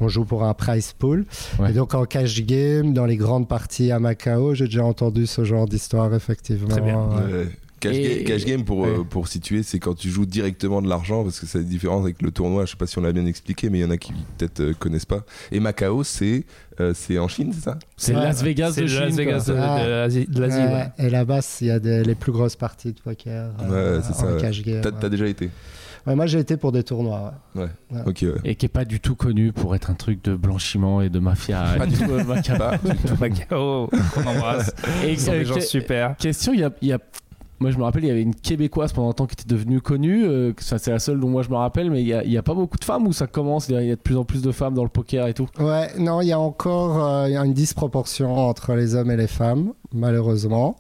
S4: on joue pour un prize pool.
S3: Ouais.
S4: Et donc en cash game, dans les grandes parties à Macao, j'ai déjà entendu ce genre d'histoire, effectivement.
S2: Très bien.
S4: ouais.
S1: Cash,
S3: Et-
S1: ga- cash game pour,
S4: Ouais.
S1: euh, pour situer, c'est quand tu joues directement de l'argent parce que c'est la différence avec le tournoi. Je sais pas si on l'a bien expliqué, mais il y en a qui peut-être euh, connaissent pas. Et Macao, c'est euh, c'est en Chine, c'est ça?
S3: C'est
S4: Ouais.
S3: Las Vegas de
S2: le
S3: Chine.
S2: Las. Vegas de,
S4: Ah.
S2: de l'Asie. ouais.
S4: Et là-bas, il y a des- les plus grosses parties de poker euh,
S1: Ouais, c'est ça,
S4: cash game.
S1: T'as déjà été?
S4: Ouais, moi, j'ai été pour des tournois. ouais.
S1: Ok, ouais.
S3: Et qui est pas du tout connu pour être un truc de blanchiment et de mafia.
S1: Pas du
S3: tout,
S1: tout.
S2: Macao, qu'on embrasse.
S3: Et
S2: Ils sont
S3: euh,
S2: des gens super.
S3: Question, il y a, il y a- Moi, je me rappelle, il y avait une Québécoise pendant un temps qui était devenue connue. euh, c'est la seule dont moi je me rappelle, mais il y a, pas beaucoup de femmes où ça commence. Il y a- de plus en plus de femmes dans le poker et tout.
S4: Ouais, non, il y a encore euh, y a une disproportion entre les hommes et les femmes, malheureusement.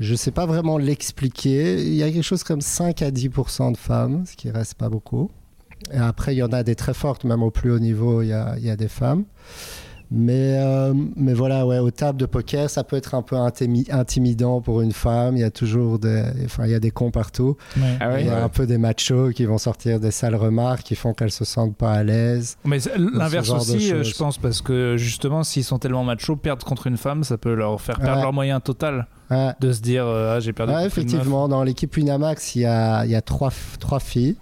S4: Je sais pas vraiment l'expliquer. Il y a quelque chose comme 5 à 10% de femmes, ce qui reste pas beaucoup. Et après, il y en a des très fortes, même au plus haut niveau, il y a des femmes. Mais, euh, mais voilà, ouais, aux tables de poker, ça peut être un peu intimi- intimidant pour une femme. Il y a toujours des, enfin, il y a des cons partout.
S3: Ah
S4: il y a
S1: Ouais.
S4: un peu des machos qui vont sortir des sales remarques qui font qu'elles se sentent pas à l'aise.
S2: Mais l'inverse aussi, euh, je pense, parce que justement, s'ils sont tellement machos, perdre contre une femme, ça peut leur faire perdre
S4: Ouais.
S2: leur moyen total
S4: Ouais.
S2: de se dire euh, ah, j'ai perdu
S4: Ouais,
S2: contre une meuf.
S4: effectivement, dans l'équipe Winamax, il y a, il y a trois, trois filles.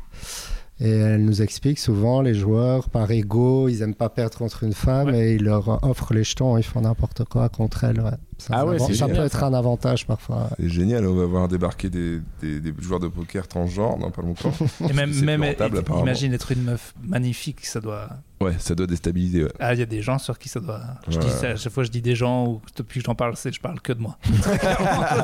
S4: Et elles nous expliquent souvent, les joueurs, par ego, ils aiment pas perdre contre une femme et ils leur offrent les jetons, ils font n'importe quoi contre elles. ouais. Ça,
S3: Ah ouais,
S4: ça
S3: génial,
S4: peut être un avantage parfois.
S1: C'est génial, on va voir débarquer des, des, des joueurs de poker transgenres dans pas longtemps.
S2: Et même,
S1: C'est
S2: même
S1: rentable,
S2: et- imagine être une meuf magnifique, ça doit.
S1: Ouais, ça doit déstabiliser. ouais.
S2: Ah, il y a des gens sur qui ça doit. Je
S1: Ouais.
S2: dis ça, à chaque fois je dis des gens ou depuis que j'en parle, c'est je parle que de moi.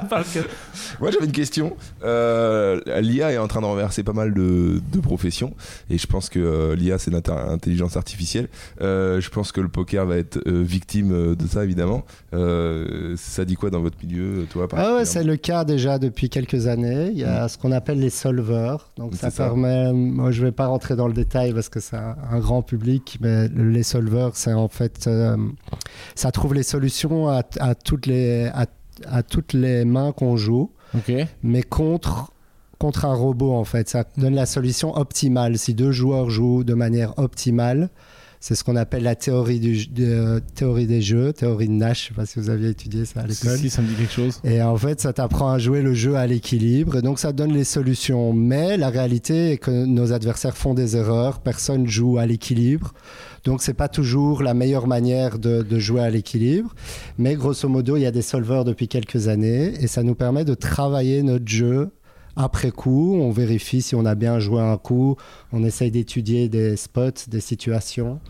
S1: Moi j'avais une question. Euh, L'IA est en train de renverser pas mal de, de professions et je pense que euh, l'IA c'est l'intelligence artificielle. Euh, je pense que le poker va être euh, victime de ça évidemment. Euh, ça dit quoi dans votre milieu, toi
S4: Ah ouais, c'est le cas déjà depuis quelques années. Il y a ce qu'on appelle les solvers. Donc ça permet, moi je vais pas rentrer dans le détail parce que c'est un, grand public, mais les solvers, c'est en fait, euh, ça trouve les solutions à, à toutes les, à, à toutes les mains qu'on joue,
S3: Ok.
S4: mais contre contre un robot en fait. Ça donne la solution optimale. Si deux joueurs jouent de manière optimale, C'est ce qu'on appelle la théorie, du, de, théorie des jeux, théorie de Nash. Je sais pas si vous aviez étudié ça à l'école.
S3: Si, ça me dit quelque chose.
S4: Et en fait, ça t'apprend à jouer le jeu à l'équilibre. Et donc, ça donne les solutions. Mais la réalité est que nos adversaires font des erreurs. Personne joue à l'équilibre. Donc, c'est pas toujours la meilleure manière de, de jouer à l'équilibre. Mais grosso modo, il y a des solvers depuis quelques années. Et ça nous permet de travailler notre jeu après coup, on vérifie si on a bien joué un coup, on essaye d'étudier des spots, des situations.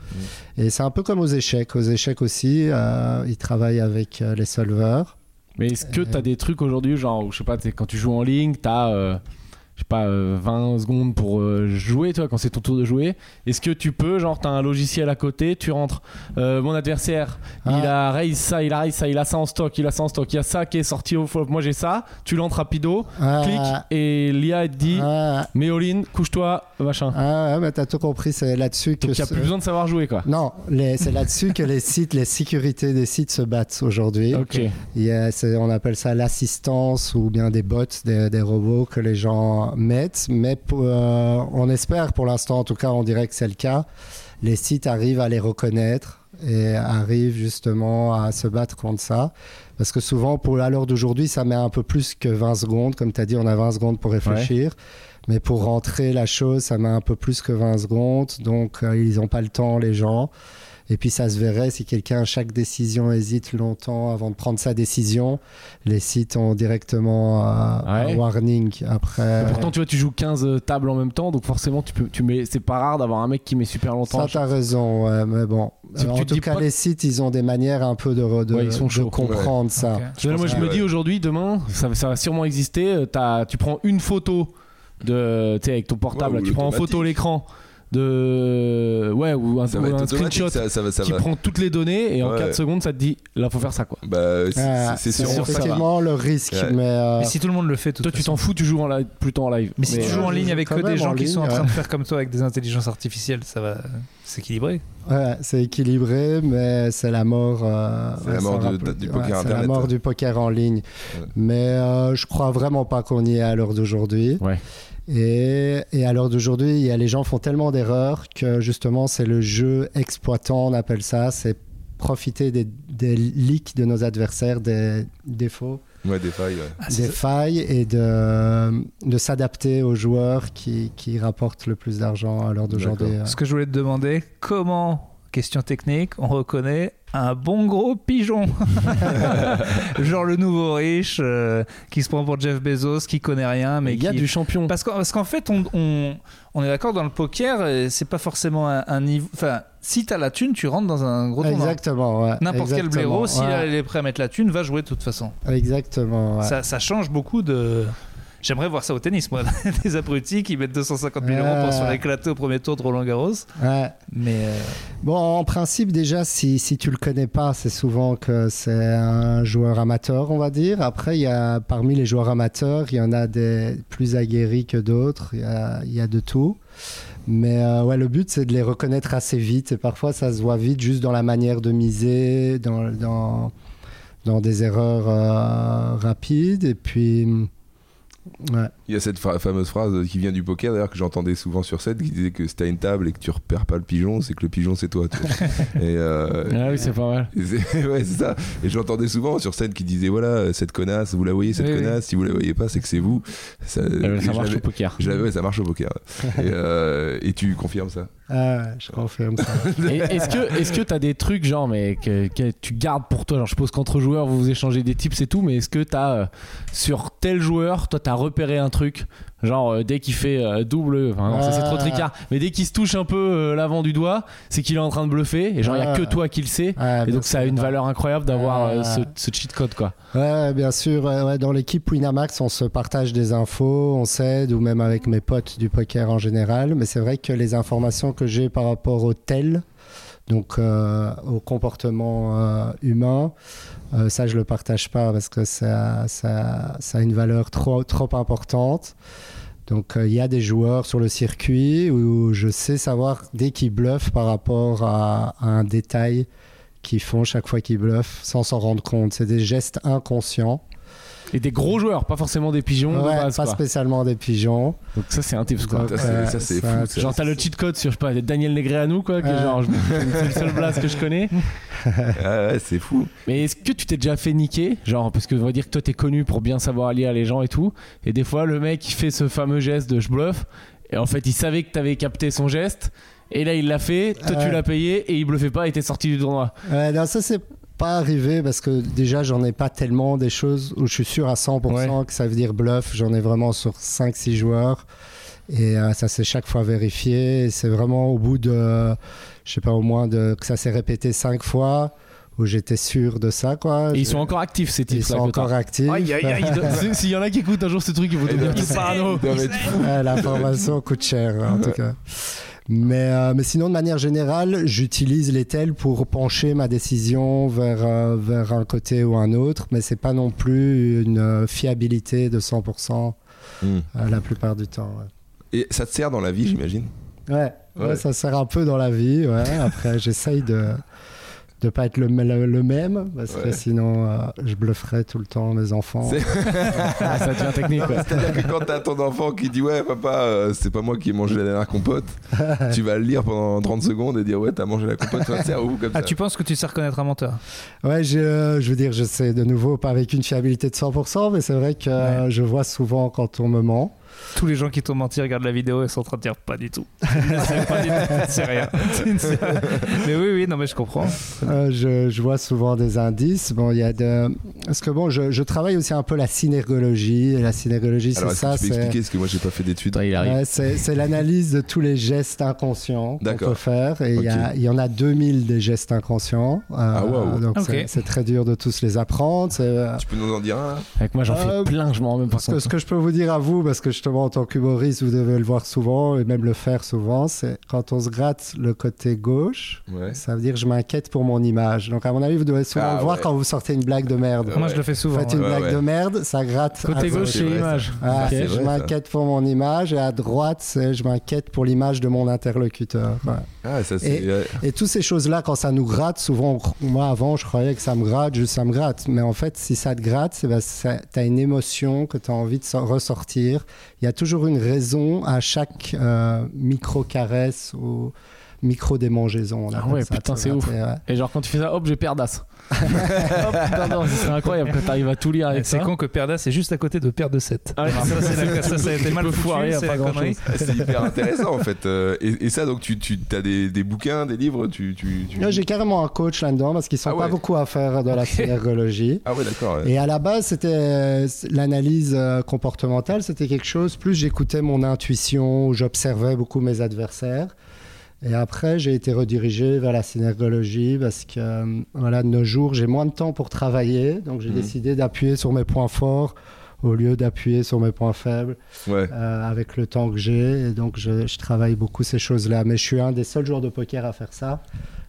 S4: Et c'est un peu comme aux échecs. Aux échecs aussi, euh, ils travaillent avec euh, les solvers.
S3: Mais est-ce que
S4: Euh.
S3: t'as des trucs aujourd'hui, genre, je sais pas, quand tu joues en ligne, t'as, euh, je sais pas, euh, 20 secondes pour euh, jouer, toi, quand c'est ton tour de jouer. Est-ce que tu peux, genre, t'as un logiciel à côté, tu rentres, euh, mon adversaire, il
S4: Ah.
S3: a raise ça, il a raise ça, il a ça en stock, il a ça en stock, il y a ça qui est sorti au flop, moi j'ai ça, tu l'entres rapido,
S4: Ah,
S3: clique, et l'IA elle te dit,
S4: ah,
S3: all-in, couche-toi, machin.
S4: ah, ouais, mais t'as tout compris, c'est là-dessus que.
S3: Donc il a plus besoin de savoir jouer, quoi.
S4: Non, c'est là-dessus que les sites, les sécurités des sites se battent aujourd'hui.
S3: Ok.
S4: Il y a- on appelle ça l'assistance ou bien des bots, des, des robots que les gens Mais euh, on espère, pour l'instant en tout cas, on dirait que c'est le cas. Les sites arrivent à les reconnaître et arrivent justement à se battre contre ça. Parce que souvent, pour à l'heure d'aujourd'hui, ça met un peu plus que 20 secondes. Comme tu as dit, on a 20 secondes pour réfléchir. Mais pour rentrer la chose, ça met un peu plus que 20 secondes. Donc, euh, ils n'ont pas le temps, les gens. Et puis, ça se verrait si quelqu'un, à chaque décision, hésite longtemps avant de prendre sa décision. Les sites ont directement euh,
S3: Ouais.
S4: un warning après.
S3: Et pourtant, tu vois, tu joues 15 tables en même temps, donc forcément, tu peux, tu mets, c'est pas rare d'avoir un mec qui met super longtemps.
S4: Ça, t'as raison, ouais, mais bon. Alors, en tout cas,
S3: pas-
S4: les sites, ils ont des manières un peu de, de,
S3: Ouais, ils sont
S4: de
S3: chauds.
S4: comprendre ça.
S3: Moi, je me dis aujourd'hui, demain, ça, ça va sûrement exister. euh, t'as- tu prends une photo de, avec ton portable,
S1: Ouais,
S3: là,
S1: ou
S3: tu prends en photo l'écran de, ouais, ou un, ou screenshot
S1: ça, ça va, ça
S3: qui
S1: va.
S3: prend toutes les données et en
S1: Ouais.
S3: 4 secondes, ça te dit, là, faut faire ça, quoi.
S1: Bah, c'est
S4: Ah,
S1: c'est
S4: c'est
S1: ça.
S4: effectivement le risque,
S1: Ouais.
S4: mais, euh,
S2: Mais si tout le monde le fait,
S3: Toi, tu t'en fous, tu joues en live, plutôt en live.
S2: Mais si tu joues en
S4: euh,
S2: ligne avec que des gens
S4: en
S2: qui sont en train de faire comme toi avec des intelligences artificielles, ça va s'équilibrer.
S4: Ouais, c'est équilibré, mais c'est la mort. euh,
S1: C'est
S4: ouais,
S1: la mort du
S4: ouais,
S1: poker
S4: C'est la
S1: Internet.
S4: mort du poker en ligne. Mais euh, je crois vraiment pas qu'on y est à l'heure d'aujourd'hui.
S3: Ouais.
S4: Et, et à l'heure d'aujourd'hui, il y a- les gens font tellement d'erreurs que justement, c'est le jeu exploitant, on appelle ça. C'est profiter des, des leaks de nos adversaires, des défauts,
S1: Ouais, des failles. ouais.
S2: Ah,
S4: des failles et de, de s'adapter aux joueurs qui, qui rapportent le plus d'argent à l'heure d'aujourd'hui.
S1: D'accord.
S2: Ce que je voulais te demander, comment, question technique, on reconnaît un bon gros pigeon Genre le nouveau riche euh, qui se prend pour Jeff Bezos, qui connaît rien, mais
S3: il y a
S2: qui...
S3: du champion.
S2: Parce qu'en parce qu'en fait, on, on, on est d'accord dans le poker, euh, c'est pas forcément un, un niveau. Enfin, si t'as la thune, tu rentres dans un gros tournoi.
S4: Exactement, ouais.
S2: N'importe quel blaireau, s'il
S4: ouais.
S2: est prêt à mettre la thune, va jouer de toute façon.
S4: Exactement, ouais.
S2: Ça, ça change beaucoup de. J'aimerais voir ça au tennis, moi. Des abrutis qui mettent 250 000 euros pour se faire
S4: Ouais.
S2: éclater au premier tour de Roland Garros.
S4: Ouais.
S2: Mais euh,
S4: Bon, en principe, déjà, si, si tu le connais pas, c'est souvent que c'est un joueur amateur, on va dire. Après, il y a, parmi les joueurs amateurs, il y en a des plus aguerris que d'autres. Il y a, il y a de tout. Mais euh, ouais, le but, c'est de les reconnaître assez vite. Et parfois, ça se voit vite juste dans la manière de miser, dans, dans, dans des erreurs euh, rapides. Et puis, ouais.
S1: Il y a cette fa- fameuse phrase qui vient du poker d'ailleurs que j'entendais souvent sur scène qui disait que si t'as une table et que tu repères pas le pigeon, c'est que le pigeon c'est toi. tu vois. et euh,
S3: Ah oui, c'est pas mal.
S1: et c'est- ouais, c'est ça. Et j'entendais souvent sur scène qui disait voilà, cette connasse, vous la voyez, cette
S2: Oui, oui.
S1: connasse, si vous la voyez pas, c'est que c'est vous. Ça,
S3: Euh,
S1: je
S3: marche au poker.
S1: je l'avais- ouais, ça marche au poker. et, euh, et tu confirmes ça?
S4: Ah, je confirme ça.
S3: Est-ce que est-ce que t'as des trucs genre mais que, tu gardes pour toi? Genre je suppose qu'entre joueurs vous vous échangez des tips et tout mais est-ce que t'as euh, sur tel joueur toi t'as repéré un truc genre euh, dès qu'il fait euh, double enfin non, ça c'est trop
S4: Ah.
S3: tricard mais dès qu'il se touche un peu euh, l'avant du doigt c'est qu'il est en train de bluffer et genre il y a
S4: Ah.
S3: que toi qui le sais
S4: Ouais,
S3: et donc ça a une valeur incroyable d'avoir
S4: Ah.
S3: ce, ce cheat code quoi
S4: Ouais, bien sûr. Ouais, dans l'équipe Winamax, on se partage des infos, on s'aide, ou même avec mes potes du poker en général. Mais c'est vrai que les informations que j'ai par rapport au tel, donc euh, au comportement euh, humain, euh, ça je le partage pas parce que ça, ça, ça a une valeur trop, trop importante. Donc euh, il y a des joueurs sur le circuit où je sais savoir dès qu'ils bluffent par rapport à, à un détail qu'ils font chaque fois qu'ils bluffent sans s'en rendre compte. C'est des gestes inconscients.
S3: Et des gros joueurs, pas forcément des pigeons de
S4: Ouais,
S3: base,
S4: pas
S3: quoi.
S4: spécialement des pigeons.
S3: Donc ça c'est un tips quoi.
S4: Donc,
S1: Ça, c'est-
S4: ouais,
S1: ça, c'est
S4: ça-
S1: fou, ça.
S3: Genre t'as le cheat code sur je sais pas Daniel Negreanu quoi, qui est genre je- c'est le seul blast que je connais.
S1: Ah ouais, c'est fou.
S3: Mais est-ce que tu t'es déjà fait niquer Genre parce que on va dire que toi t'es connu pour bien savoir lire les gens et tout, et des fois le mec il fait ce fameux geste de je bluffe, et en fait il savait que t'avais capté son geste, et là il l'a fait, toi tu l'as payé et il bluffait pas et t'es sorti du tournoi.
S4: Ouais, non, ça c'est pas arrivé parce que déjà j'en ai pas tellement des choses où je suis sûr à 100% que ça veut dire bluff. J'en ai vraiment sur 5-6 joueurs et euh, ça s'est chaque fois vérifié. C'est vraiment au bout de, je sais pas, au moins de, que ça s'est répété 5 fois où j'étais sûr de ça quoi.
S3: Et ils sont encore actifs ces
S4: ils
S3: types là.
S4: sont encore actifs.
S3: Aïe aïe aïe, il- s'il y en a qui écoutent un jour ce truc, ils vont devenir parano.
S1: Ils.
S4: Ouais, L'information coûte cher, en tout cas. Mais, euh, mais sinon, de manière générale, j'utilise les tels pour pencher ma décision vers, euh, vers un côté ou un autre, mais c'est pas non plus une euh, fiabilité de 100%
S1: Hmm.
S4: la plupart du temps.
S1: Et ça te sert dans la vie, j'imagine?
S4: Ouais, ouais,
S1: Ouais.
S4: ça sert un peu dans la vie. Ouais. Après, j'essaye de de pas être le, le- le même, parce que sinon, euh, je blufferais tout le temps mes enfants.
S1: C'est-
S3: Ah, ça devient technique.
S1: C'est-à-dire que quand t'as ton enfant qui dit ouais papa euh, c'est pas moi qui ai mangé la dernière compote, tu vas le lire pendant 30 secondes et dire ouais t'as mangé la compote, où comme
S2: Ah,
S1: ça
S2: tu penses que tu sais reconnaître un menteur?
S4: Ouais, j'ai, euh, je veux dire, je sais de nouveau pas avec une fiabilité de 100%, mais c'est vrai que euh, je vois souvent quand on me ment.
S2: Tous les gens qui t'ont menti regardent la vidéo et sont en train de dire pas du tout. Sais rien. Mais oui, oui, non, mais je comprends.
S4: Euh, je, je vois souvent des indices. Bon, il y a de. Parce que bon, je, je travaille aussi un peu la synergologie. Et la synergologie, c'est
S1: est-ce
S4: ça.
S1: que tu peux
S4: C'est,
S1: expliquer parce que moi j'ai pas fait d'études.
S4: Ouais, c'est, c'est l'analyse de tous les gestes inconscients qu'on
S1: D'accord.
S4: peut faire. Et il y, en a 2000 des gestes inconscients. Euh,
S1: Ah, waouh.
S4: Donc c'est, c'est très dur de tous les apprendre. C'est, euh,
S1: Tu peux nous en dire un? Là
S3: Avec moi j'en
S4: Euh,
S3: fais plein, je m'en rends même pas
S4: Parce que
S3: compte.
S4: ce que je peux vous dire à vous, parce que justement en tant qu'humoriste, vous devez le voir souvent et même le faire souvent, c'est quand on se gratte le côté gauche,
S1: Ouais.
S4: ça veut dire que je m'inquiète pour mon image. Donc à mon avis, vous devez souvent
S1: Ah,
S4: le voir
S1: ouais.
S4: quand vous sortez une blague de merde.
S1: Ouais.
S2: Moi, je le fais souvent.
S4: faites une
S1: ouais.
S4: blague
S1: Ouais,
S4: de merde, ça gratte.
S3: Côté gauche
S1: c'est
S3: l'image.
S4: Ah, je m'inquiète pour mon image et à droite, c'est je m'inquiète pour l'image de mon interlocuteur. Ouais.
S1: Ah ça
S4: Et- toutes ces choses-là, quand ça nous gratte, souvent, moi avant, je croyais que ça me gratte, juste ça me gratte. Mais en fait, si ça te gratte, c'est parce que tu as une émotion que tu as envie de so- ressortir. Il y a toujours une raison à chaque euh, micro-caresse ou micro-démangeaison. on
S3: Ah ouais,
S4: ça,
S3: putain, c'est ouf.
S4: ouais.
S3: Et genre quand tu fais ça, hop, je perds d'as. Putain, non, c'est incroyable quand t'arrives à tout lire avec
S2: C'est
S3: ça.
S2: con que Perda, c'est juste à côté de Père de 7.
S3: Ah
S2: ça, c'est la- ça, ça a été mal
S3: à
S2: c'est
S1: c'est hyper intéressant en fait. Euh, et, et ça donc tu, tu as des, des bouquins, des livres, tu, tu, tu-
S4: Là, J'ai carrément un coach là-dedans parce qu'ils sont
S1: Ah
S4: pas beaucoup à faire de la synergologie.
S1: Ah ouais d'accord. ouais.
S4: Et à la base, c'était l'analyse euh, comportementale, c'était quelque chose. Plus j'écoutais mon intuition, j'observais beaucoup mes adversaires. Et après, j'ai été redirigé vers la synergologie parce que, euh, voilà, de nos jours, j'ai moins de temps pour travailler. Donc, j'ai
S1: Mhm.
S4: décidé d'appuyer sur mes points forts au lieu d'appuyer sur mes points faibles
S1: Ouais.
S4: euh, avec le temps que j'ai. Et donc, je, je travaille beaucoup ces choses-là. Mais je suis un des seuls joueurs de poker à faire ça.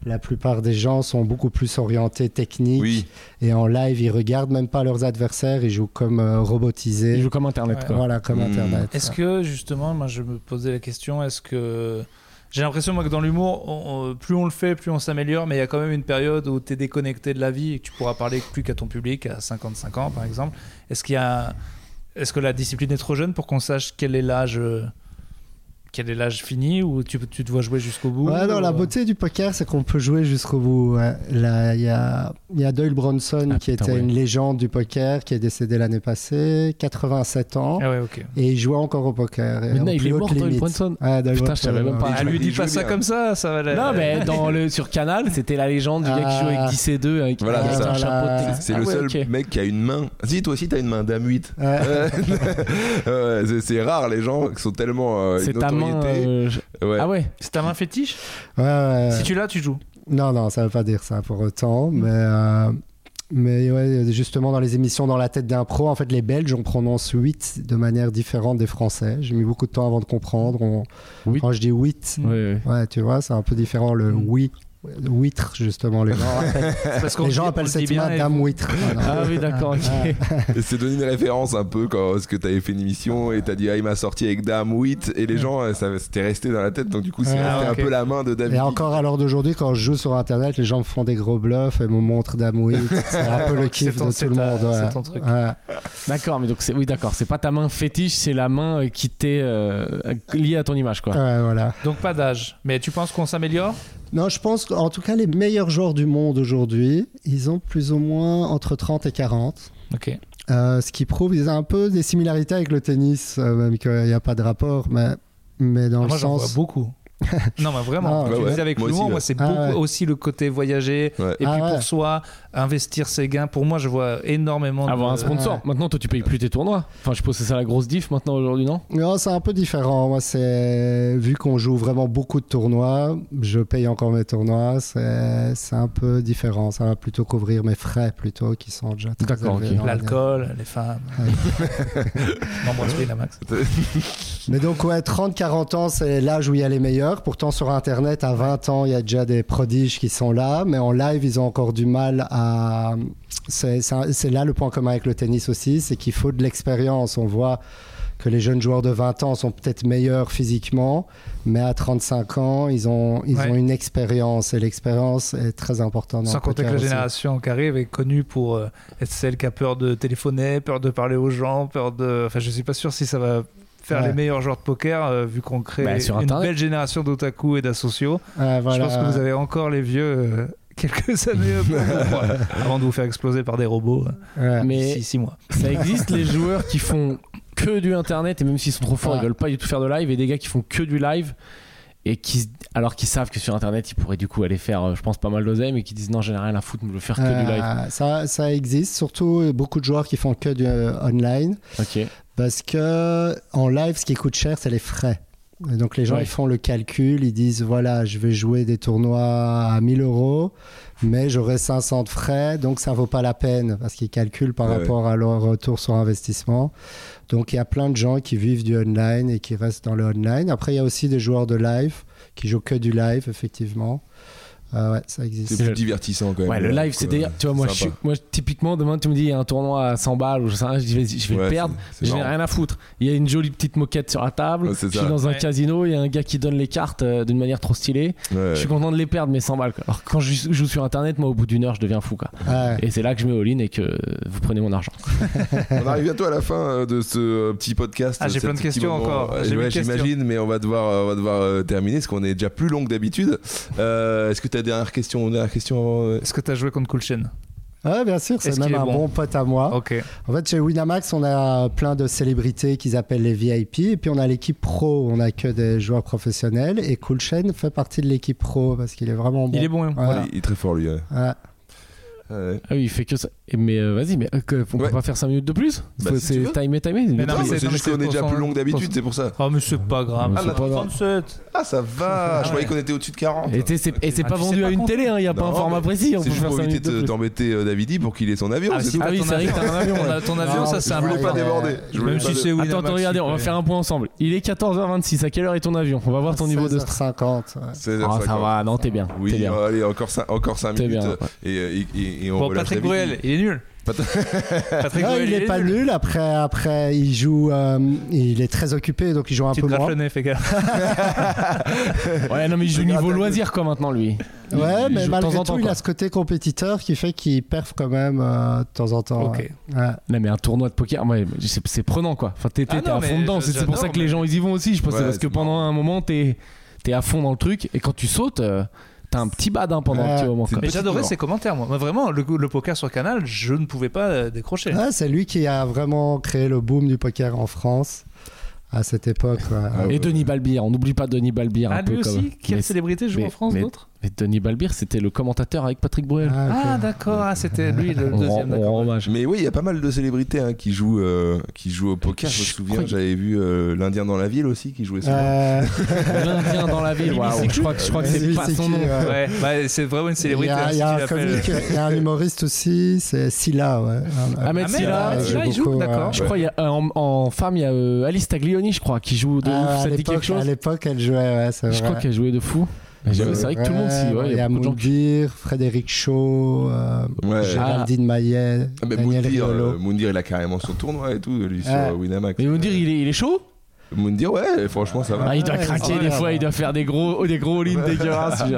S4: La plupart des gens sont beaucoup plus orientés techniques.
S1: Oui.
S4: Et en live, ils regardent même pas leurs adversaires, ils jouent comme euh, robotisés.
S3: Il joue comme internet
S2: Ouais.
S3: quoi.
S4: Voilà, comme
S1: Hmm.
S4: Internet.
S2: Est-ce que justement, moi je me posais la question, est-ce que j'ai l'impression moi que dans l'humour, plus on le fait, plus on s'améliore, mais il y a quand même une période où tu es déconnecté de la vie et que tu pourras parler plus qu'à ton public à 55 ans par exemple. Est-ce qu'il y a est-ce que la discipline est trop jeune pour qu'on sache quel est l'âge euh, quel est l'âge fini ou tu, tu dois jouer jusqu'au bout?
S4: Ouais, non, la beauté du poker, c'est qu'on peut jouer jusqu'au bout. ouais. Là, il y a, il y a Doyle Bronson
S3: Ah,
S4: qui
S3: putain,
S4: était
S3: ouais.
S4: une légende du poker, qui est décédé l'année passée, 87 ans,
S2: Ah
S4: et il jouait encore au poker. et
S3: Maintenant,
S4: en
S3: il est mort, Doyle. Brunson.
S4: Ouais, Doyle
S3: Putain, je savais même pas.
S2: Ah, lui dis
S1: jouait
S2: pas ça
S1: bien.
S2: comme ça, ça va. la-
S3: Non, mais dans le, sur Canal, c'était la légende du gars qui
S4: Ah.
S3: joue avec 10 et 2 avec,
S1: Voilà, c'est
S3: un
S1: ça.
S3: chapeau de
S4: Ah,
S3: texte.
S1: C'est
S3: Ah
S1: le
S3: ouais,
S1: seul mec qui a une main. Si toi aussi t'as une main dame 8.
S4: Ouais.
S1: Ouais. Ouais, c'est- c'est rare les gens qui sont tellement euh,
S3: main. euh, je-
S1: Ouais.
S3: Ah ouais
S2: C'est ta main fétiche
S4: Ouais, ouais.
S2: Si tu l'as, tu joues.
S4: Non, non, ça veut pas dire ça pour autant, mais, euh, mais ouais, justement dans les émissions dans la tête d'un pro, en fait les Belges on prononce 8 de manière différente des Français. J'ai mis beaucoup de temps avant de comprendre. On-. Quand je dis 8,
S3: Ouais, ouais.
S4: ouais, tu vois, c'est un peu différent le
S2: Mm.
S4: oui Huître, justement. Les gens,
S2: Parce qu'on
S4: les gens appellent
S2: le
S4: cette
S2: et-
S4: Madame Huître.
S3: Ah oui, d'accord, ok.
S1: C'est donné une référence un peu quand parce que t'avais fait une émission et t'as dit ah il m'a sorti avec Dame 8 et les gens ça c'était resté dans la tête donc du coup c'est resté un peu la main de David.
S4: Et encore à l'heure d'aujourd'hui, quand je joue sur Internet, les gens me font des gros bluffs et me montrent Dame Huître. C'est un peu le kiff
S2: ton-
S4: de tout le monde. ouais.
S2: c'est ton truc.
S4: Ouais.
S3: D'accord, mais donc c'est oui, d'accord, c'est pas ta main fétiche, c'est la main euh, qui t'est euh, liée à ton image, quoi.
S4: Ouais, voilà.
S2: Donc pas d'âge. Mais tu penses qu'on s'améliore?
S4: Non, je pense qu'en tout cas, les meilleurs joueurs du monde aujourd'hui, ils ont plus ou moins entre 30 et 40.
S2: Ok.
S4: Euh, ce qui prouve qu'ils ont un peu des similarités avec le tennis, euh, même qu'il n'y a pas de rapport, mais, mais dans
S2: Ah,
S4: le
S2: moi j'en vois
S4: sens.
S2: beaucoup. non mais vraiment,
S4: Ah,
S2: tu
S1: ouais,
S2: avec
S1: Moi aussi,
S2: moi c'est
S4: Ah,
S2: beaucoup
S4: ouais.
S2: aussi le côté voyager
S1: Ouais.
S2: et
S4: Ah,
S2: puis
S4: ouais.
S2: pour soi investir ses gains. Pour moi je vois énormément. de-
S3: Avoir un sponsor.
S4: Ouais.
S3: Maintenant, toi, tu payes plus tes tournois. Enfin, je suppose que c'est ça la grosse diff maintenant aujourd'hui, non?
S4: Non, c'est un peu différent. Moi, c'est vu qu'on joue vraiment beaucoup de tournois, je paye encore mes tournois. C'est c'est un peu différent. Ça va plutôt couvrir mes frais plutôt qui sont déjà très
S3: D'accord.
S2: L'alcool, les femmes. Max.
S4: Mais donc, ouais, 30-40 ans, c'est l'âge où il y a les meilleurs. Pourtant, sur Internet, à 20 ans, il y a déjà des prodiges qui sont là. Mais en live, ils ont encore du mal à. C'est là le point commun avec le tennis aussi, c'est qu'il faut de l'expérience. On voit que les jeunes joueurs de 20 ans sont peut-être meilleurs physiquement, mais à 35 ans, ils ont, ils
S2: Ouais.
S4: ont une expérience. Et l'expérience est très importante.
S2: Sans compter que la
S4: aussi.
S2: génération qui arrive est connue pour euh, être celle qui a peur de téléphoner, peur de parler aux gens, peur de. Enfin, je suis pas sûr si ça va faire
S4: Ouais.
S2: les meilleurs joueurs de poker euh, vu qu'on crée
S3: Bah, sur
S2: une
S3: Internet.
S2: belle génération d'otaku et d'associaux.
S4: Ouais,
S2: Je pense que vous avez encore les vieux euh, quelques années avant de vous faire exploser par des robots euh,
S4: Ouais.
S3: Mais
S2: six mois.
S3: ça existe les joueurs qui font que du internet et même s'ils sont trop forts,
S4: Ouais.
S3: ils veulent pas du tout faire de live et des gars qui font que du live et qui alors qu'ils savent que sur internet ils pourraient du coup aller faire je pense pas mal d'oseille mais qui disent non j'en ai rien à foutre je veux faire que du live
S4: ça, ça existe, surtout beaucoup de joueurs qui font que du euh, online.
S3: ok
S4: Parce que en live, ce qui coûte cher, c'est les frais. Et donc les gens
S3: Ouais.
S4: ils font le calcul, ils disent voilà, je vais jouer des tournois à 1000 euros, mais j'aurai 500 de frais, donc ça vaut pas la peine parce qu'ils calculent par
S1: Ouais.
S4: rapport à leur retour sur investissement. Donc il y a plein de gens qui vivent du online et qui restent dans le online. Après il y a aussi des joueurs de live qui jouent que du live effectivement. Euh, ouais, ça existe.
S1: C'est plus divertissant quand même.
S3: ouais le live
S1: Donc,
S3: c'est
S1: euh,
S3: d'ailleurs tu vois moi, je
S1: sympa.
S3: suis- moi typiquement demain tu me dis il y a un tournoi à 100 balles ou je sais rien, je vais, je vais
S1: Ouais,
S3: le perdre je n'ai rien à foutre il y a une jolie petite moquette sur la table
S1: Ouais,
S3: je suis
S1: ça.
S3: dans un
S2: Ouais.
S3: casino il y a un gars qui donne les cartes euh, d'une manière trop stylée
S1: Ouais.
S3: je suis content de les perdre mais 100 balles quoi. alors quand je joue sur internet moi au bout d'une heure je deviens fou quoi
S4: Ouais.
S3: et c'est là que je mets all-in et que vous prenez mon argent
S1: On arrive bientôt à la fin euh, de ce euh, petit podcast.
S2: Ah, j'ai plein de questions
S1: moment.
S2: encore.
S1: Euh, j'imagine, mais on va devoir, euh, on va devoir euh, terminer parce qu'on est déjà plus long que d'habitude. Euh, Est-ce que dernière question, dernière question avant, euh,
S2: Est-ce que tu as joué contre Kulchen
S4: Ouais, bien sûr, c'est
S2: Est-ce
S4: même un
S2: bon?
S4: bon pote à moi.
S2: Ok.
S4: En fait, chez Winamax, on a plein de célébrités qu'ils appellent les VIP. Et puis, on a l'équipe pro. On a que des joueurs professionnels. Et Coolchen fait partie de l'équipe pro parce qu'il est vraiment bon.
S2: Il est bon. hein.
S4: Voilà.
S1: ouais, Il est très fort lui. ouais.
S4: Ouais.
S3: Ah oui, il fait que ça. Mais euh, vas-y, mais euh, on
S1: Ouais.
S3: peut pas faire 5 minutes de plus
S1: Bah, si
S3: C'est timé, timé.
S2: Mais non, c'est-
S1: juste qu'on est déjà plus long que d'habitude, c'est pour ça.
S2: Oh, mais c'est pas grave.
S3: Ah,
S2: Ah,
S3: c'est pas grave.
S2: 37.
S1: Ah, ça va. Je croyais qu'on était au-dessus de 40.
S3: Et c'est et c'est
S2: Ah,
S3: pas vendu à une télé, il y a pas un format précis, on
S1: C'est juste pour
S3: 5
S1: éviter d'embêter euh, Davidi pour qu'il ait son avion.
S2: Ah.
S3: Ah oui, c'est vrai que
S2: avion.
S3: t'as un avion.
S2: Ton avion, ça c'est un
S1: Je voulais pas déborder. Je voulais
S2: Même
S1: pas
S2: si c'est
S3: Attends, attends, regardez, on va faire un point ensemble. Il est 14h26, à quelle heure est ton avion? On va voir ton niveau de stress.
S4: 16h50. ouais.
S1: 16h50.
S3: Ah, ça va, non, t'es bien.
S1: Oui, allez, encore 5 encore cinq
S3: T'es
S1: minutes. Et, et, on
S2: Bon,
S1: relâche
S2: Patrick. Bruel, il est nul.
S1: Pat-
S2: Patrick
S4: Non,
S2: Bruel,
S4: il est pas nul. Après, après, il joue. euh, il est très occupé, donc il joue un
S2: Tu
S4: peu moins.
S2: le nez, fais gaffe.
S3: Ouais, non, mais il joue niveau loisir, quoi, maintenant, lui. Il-
S4: Ouais,
S3: il
S4: mais malgré
S3: temps
S4: tout,
S3: temps,
S4: il a ce côté compétiteur qui fait qu'il perf quand même euh, de temps en temps.
S2: Ok.
S4: ouais. Ouais.
S3: Non, mais un tournoi de poker, ouais, c'est c'est prenant, quoi. Enfin, t'es t'es-
S2: Ah
S3: t'es
S2: non,
S3: à fond dedans. C'est pour ça que les gens, ils y vont aussi. Je pense
S1: Ouais,
S3: parce que pendant un moment, t'es es à fond dans le truc. Et quand tu sautes, euh, t'as un petit badin pendant
S4: Ouais.
S3: un petit moment.
S2: Mais j'adorais ses commentaires, moi. Moi, Vraiment, le, le poker sur Canal, je ne pouvais pas euh, décrocher.
S4: Ouais, c'est lui qui a vraiment créé le boom du poker en France à cette époque. ouais.
S1: Ah
S3: Et. Denis Balbir, on n'oublie pas Denis Balbir
S2: Ah,
S3: un
S2: lui
S3: peu
S2: aussi
S3: comme.
S2: Quelle
S3: Mais-
S2: célébrité joue
S3: mais-
S2: en France
S3: mais-
S2: d'autres?
S3: Mais Denis Balbir, c'était le commentateur avec Patrick Bruel.
S4: Ah.
S2: Ah, d'accord, ah, c'était lui le
S3: on, rend,
S2: deuxième.
S3: on hommage.
S1: Mais oui, il y a pas mal de célébrités hein, qui, jouent, euh, qui jouent au poker. Je me souviens,
S3: crois que-
S1: j'avais vu euh, l'Indien dans la ville aussi qui jouait souvent.
S4: Euh,
S3: L'Indien dans la ville, je crois que, je crois que
S4: Mimi
S3: c'est pas son nom.
S4: ouais.
S2: Ouais, bah, c'est vraiment une
S4: Il y
S2: célébrité.
S4: a,
S2: hein,
S4: il
S2: si
S4: y a
S2: tu
S4: un y a humoriste aussi, c'est Silla. Ouais.
S3: Ahmed
S2: Ah,
S3: Silla,
S2: il joue, d'accord.
S4: ouais.
S3: Je crois il y a, euh, en, en femme, il y a euh, Alice Taglioni, je crois, qui joue de
S4: Ah,
S3: ouf.
S4: à
S3: Ça te dit quelque
S4: l'époque,
S3: chose
S4: à l'époque, elle jouait, ouais, c'est
S3: Je crois qu'elle jouait de fou. C'est vrai que tout le monde s'y. Ouais,
S4: il y a
S3: beaucoup de gens qui-
S4: Moundir, Frédéric Shaw, euh,
S1: Ouais.
S4: Géraldine Maillet,
S1: Ah, mais
S4: Daniel
S1: Moundir,
S4: Riolo.
S1: euh, Moundir, il a carrément son tournoi et tout, lui, sur
S4: Ouais.
S1: euh, Winamax.
S3: Mais dire, il est, il est chaud?
S1: Moundir, ouais, franchement, ça va.
S3: Ah, Il doit
S4: ouais,
S3: craquer
S4: ouais,
S3: des
S4: ouais,
S3: fois,
S4: ouais.
S3: il doit faire des gros, des gros all-in dégueulasses.
S1: Ah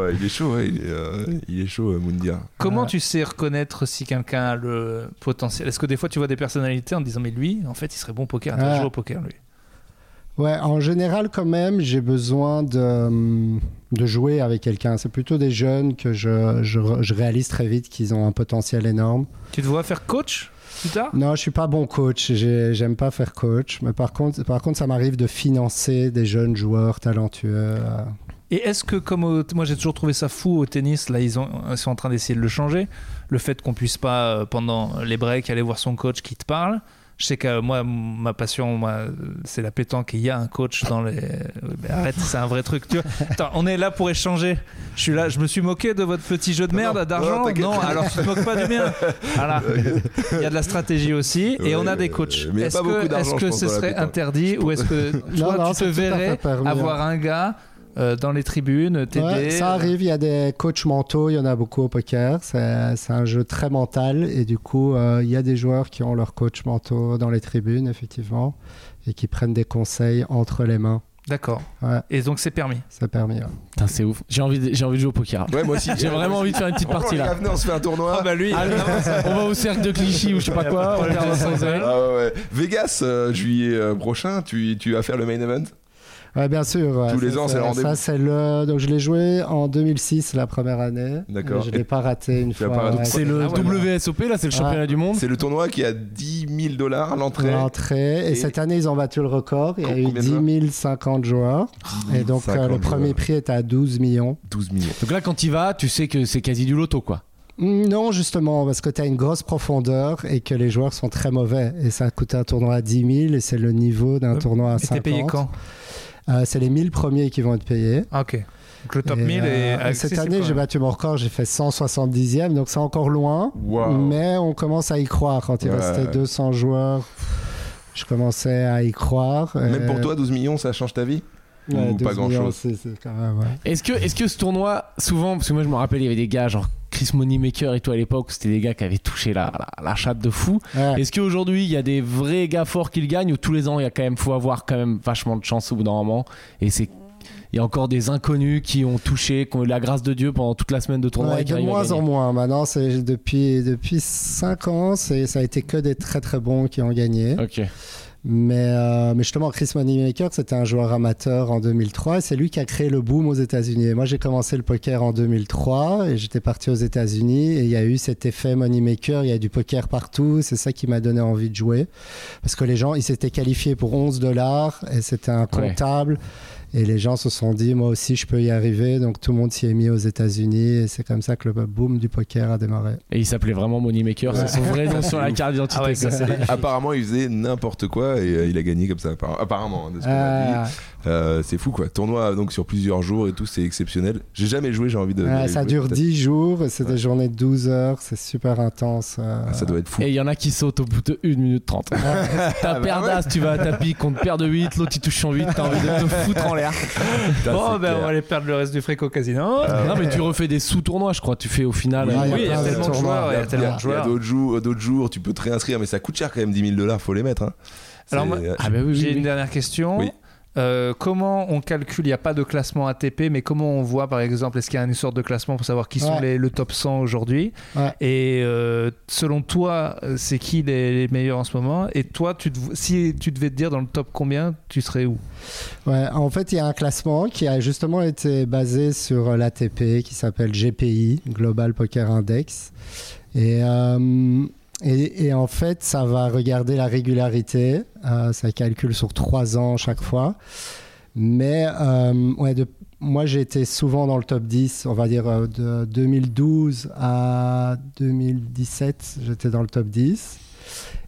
S1: ouais, il est chaud, ouais, il, est, euh, il est chaud, euh, Moundir.
S2: Comment
S4: Ouais.
S2: tu sais reconnaître si quelqu'un a le potentiel? Est-ce que des fois tu vois des personnalités en disant mais lui, en fait, il serait bon au poker, il
S4: Ouais.
S2: joué au poker lui?
S4: Ouais, en général, quand même, j'ai besoin de, hum, de jouer avec quelqu'un. C'est plutôt des jeunes que je, je, je réalise très vite qu'ils ont un potentiel énorme.
S2: Tu te vois faire coach plus tard?
S4: Non, je suis pas bon coach. J'ai- J'aime pas faire coach. Mais par contre, par contre ça m'arrive de financer des jeunes joueurs talentueux. euh.
S2: Et est-ce que, comme au- moi j'ai toujours trouvé ça fou au tennis, là ils, ont, ils sont en train d'essayer de le changer, le fait qu'on puisse pas euh, pendant les breaks aller voir son coach qui te parle. Je sais que moi, ma passion, moi, c'est la pétanque il y a un coach dans les. Mais arrête, c'est un vrai truc. Tu vois. Attends, on est là pour échanger. Je suis là, je me suis moqué de votre petit jeu de merde d'argent.
S1: non.
S2: Non, alors tu te moques pas du mien. Voilà. Il y a de la stratégie aussi et
S1: Ouais,
S2: on a des coachs. Est-ce que, est-ce
S1: je
S2: que ce serait interdit ou est-ce que toi
S4: non,
S2: tu te verrais
S4: permis,
S2: avoir un gars euh, dans les tribunes, t'aider
S4: Ouais, ça arrive, il y a des coachs mentaux, il y en a beaucoup au poker. C'est c'est un jeu très mental et du coup, euh, il y a des joueurs qui ont leurs coachs mentaux dans les tribunes, effectivement, et qui prennent des conseils entre les mains.
S2: D'accord.
S4: Ouais.
S2: Et donc c'est permis.
S4: Ça permet. ouais.
S3: Putain, c'est ouf. J'ai envie, de, j'ai envie de jouer au poker.
S1: Ouais, moi aussi.
S3: J'ai vraiment envie de faire une petite
S1: Franchement,
S3: partie là.
S1: venez, on se fait un tournoi.
S2: bah lui.
S3: Allez, on va au cercle de Clichy ou je sais pas quoi. On perd.
S1: Ah ouais. Vegas, euh, juillet euh, prochain, tu, tu vas faire le main event?
S4: Ouais, bien sûr. ouais.
S1: Tous les ans, c'est le rendez-vous.
S4: Ça, c'est le. Donc, je l'ai joué en 2006, la première année.
S1: D'accord.
S4: Je
S1: Et-
S4: l'ai pas raté une fois.
S1: pas raté.
S4: ouais.
S3: C'est le
S2: Ah ouais.
S3: WSOP, là, c'est le
S4: Ah.
S3: championnat du monde.
S1: C'est le tournoi qui a 10 000 dollars à l'entrée.
S4: L'entrée. Et,
S1: Et-
S4: cette année, ils ont battu le record. Il y a eu
S1: Combien de
S4: 10 050 joueurs. Et donc, euh,
S1: 50
S4: le premier
S1: joueurs.
S4: prix est à 12 millions.
S1: 12 millions.
S3: Donc là, quand tu vas, tu sais que c'est quasi du loto, quoi.
S4: Mm, Non, justement, parce que tu as une grosse profondeur et que les joueurs sont très mauvais. Et ça coûte un tournoi à 10 000 et c'est le niveau d'un tournoi à
S2: Et t'es
S4: 50.
S2: payé quand?
S4: Euh, C'est les 1000 premiers qui vont être payés.
S2: Ok. Donc le top
S4: Et,
S2: 1000 est
S4: euh, Cette année, j'ai battu mon record, j'ai fait 170e, donc c'est encore loin. Mais on commence à y croire. Quand il
S1: Ouais.
S4: restait 200 joueurs, je commençais à y croire.
S1: Même
S4: Et-
S1: pour toi, 12 millions, ça change ta vie
S4: Ouais,
S1: ou
S4: 12
S1: pas grand chose
S4: ouais.
S3: Est-ce que, est-ce que ce tournoi, souvent, parce que moi je me rappelle, il y avait des gars genre Chris Moneymaker et tout à l'époque, c'était des gars qui avaient touché la, la, la chatte de fou.
S4: Ouais.
S3: Est-ce qu'aujourd'hui il y a des vrais gars forts qui le gagnent ou tous les ans il y a quand même, faut avoir quand même vachement de chance au bout d'un moment? Et c'est. Il y a encore des inconnus qui ont touché, qui ont eu la grâce de Dieu pendant toute la semaine de tournoi.
S4: Ouais, de moins en moins. Maintenant, c'est depuis, depuis 5 ans, c'est- ça a été que des très très bons qui ont gagné.
S3: Ok.
S4: Mais, euh, mais justement, Chris Moneymaker, c'était un joueur amateur en 2003 et c'est lui qui a créé le boom aux États-Unis. Moi, j'ai commencé le poker en 2003 et j'étais parti aux États-Unis et il y a eu cet effet Moneymaker, il y a du poker partout. C'est ça qui m'a donné envie de jouer. Parce que les gens, ils s'étaient qualifiés pour 11 dollars et c'était un
S3: Ouais.
S4: Et les gens se sont dit, moi aussi, je peux y arriver. Donc tout le monde s'y est mis aux États-Unis et c'est comme ça que le boom du poker a démarré.
S3: Et il s'appelait vraiment Moneymaker, c'est son vrai nom sur la carte d'identité.
S2: Ah ouais, ça, c'est
S1: Apparemment, il faisait n'importe quoi et euh, il a gagné comme ça. Apparemment, hein, de ce qu'on m'a
S4: Ah,
S1: dit. Euh, c'est fou quoi. Tournoi donc sur plusieurs jours et tout, c'est exceptionnel. J'ai jamais joué, j'ai envie de.
S4: ouais, ça
S1: jouer,
S4: dure
S1: peut-être.
S4: 10 jours et c'est
S1: Ouais.
S4: des journées de 12 heures. C'est super intense. euh.
S1: Ah, ça doit être fou.
S3: Et il y en a qui sautent au bout de 1 minute 30. T'as
S1: bah
S3: perdas, tu vas à tapis contre paire de 8, l'autre il touche son 8, t'as envie de te foutre en l'air.
S2: Bon, ben on va aller perdre le reste du fric au casino.
S3: non mais tu refais des sous-tournois, je crois, tu fais au final.
S1: Oui,
S3: euh,
S4: Ouais,
S2: oui, il y a tellement de
S4: tournois.
S2: joueurs,
S1: Il y
S2: il y a tellement de
S1: il y
S2: joueurs.
S1: d'autres jours, d'autres jours, tu peux te réinscrire, mais ça coûte cher quand même 10 000 dollars, faut les mettre. hein.
S2: Alors moi-
S3: Ah bah oui,
S2: J'ai
S3: oui,
S2: une
S3: oui.
S2: dernière question. Euh, comment on calcule Il n'y a pas de classement ATP, mais comment on voit, par exemple, est-ce qu'il y a une sorte de classement pour savoir qui sont les, le top 100 aujourd'hui
S4: Ouais.
S2: Et euh, selon toi, euh, c'est qui les, les meilleurs en ce moment Et toi, tu te- si tu devais te dire dans le top combien, tu serais où?
S4: Ouais, en fait, il y a un classement qui a justement été basé sur l'ATP qui s'appelle GPI, Global Poker Index. Et, euh, et, en fait, ça va regarder la régularité. Euh, ça calcule sur trois ans chaque fois. Mais euh, moi, j'ai été souvent dans le top 10, on va dire euh, de 2012 à 2017, j'étais dans le top 10.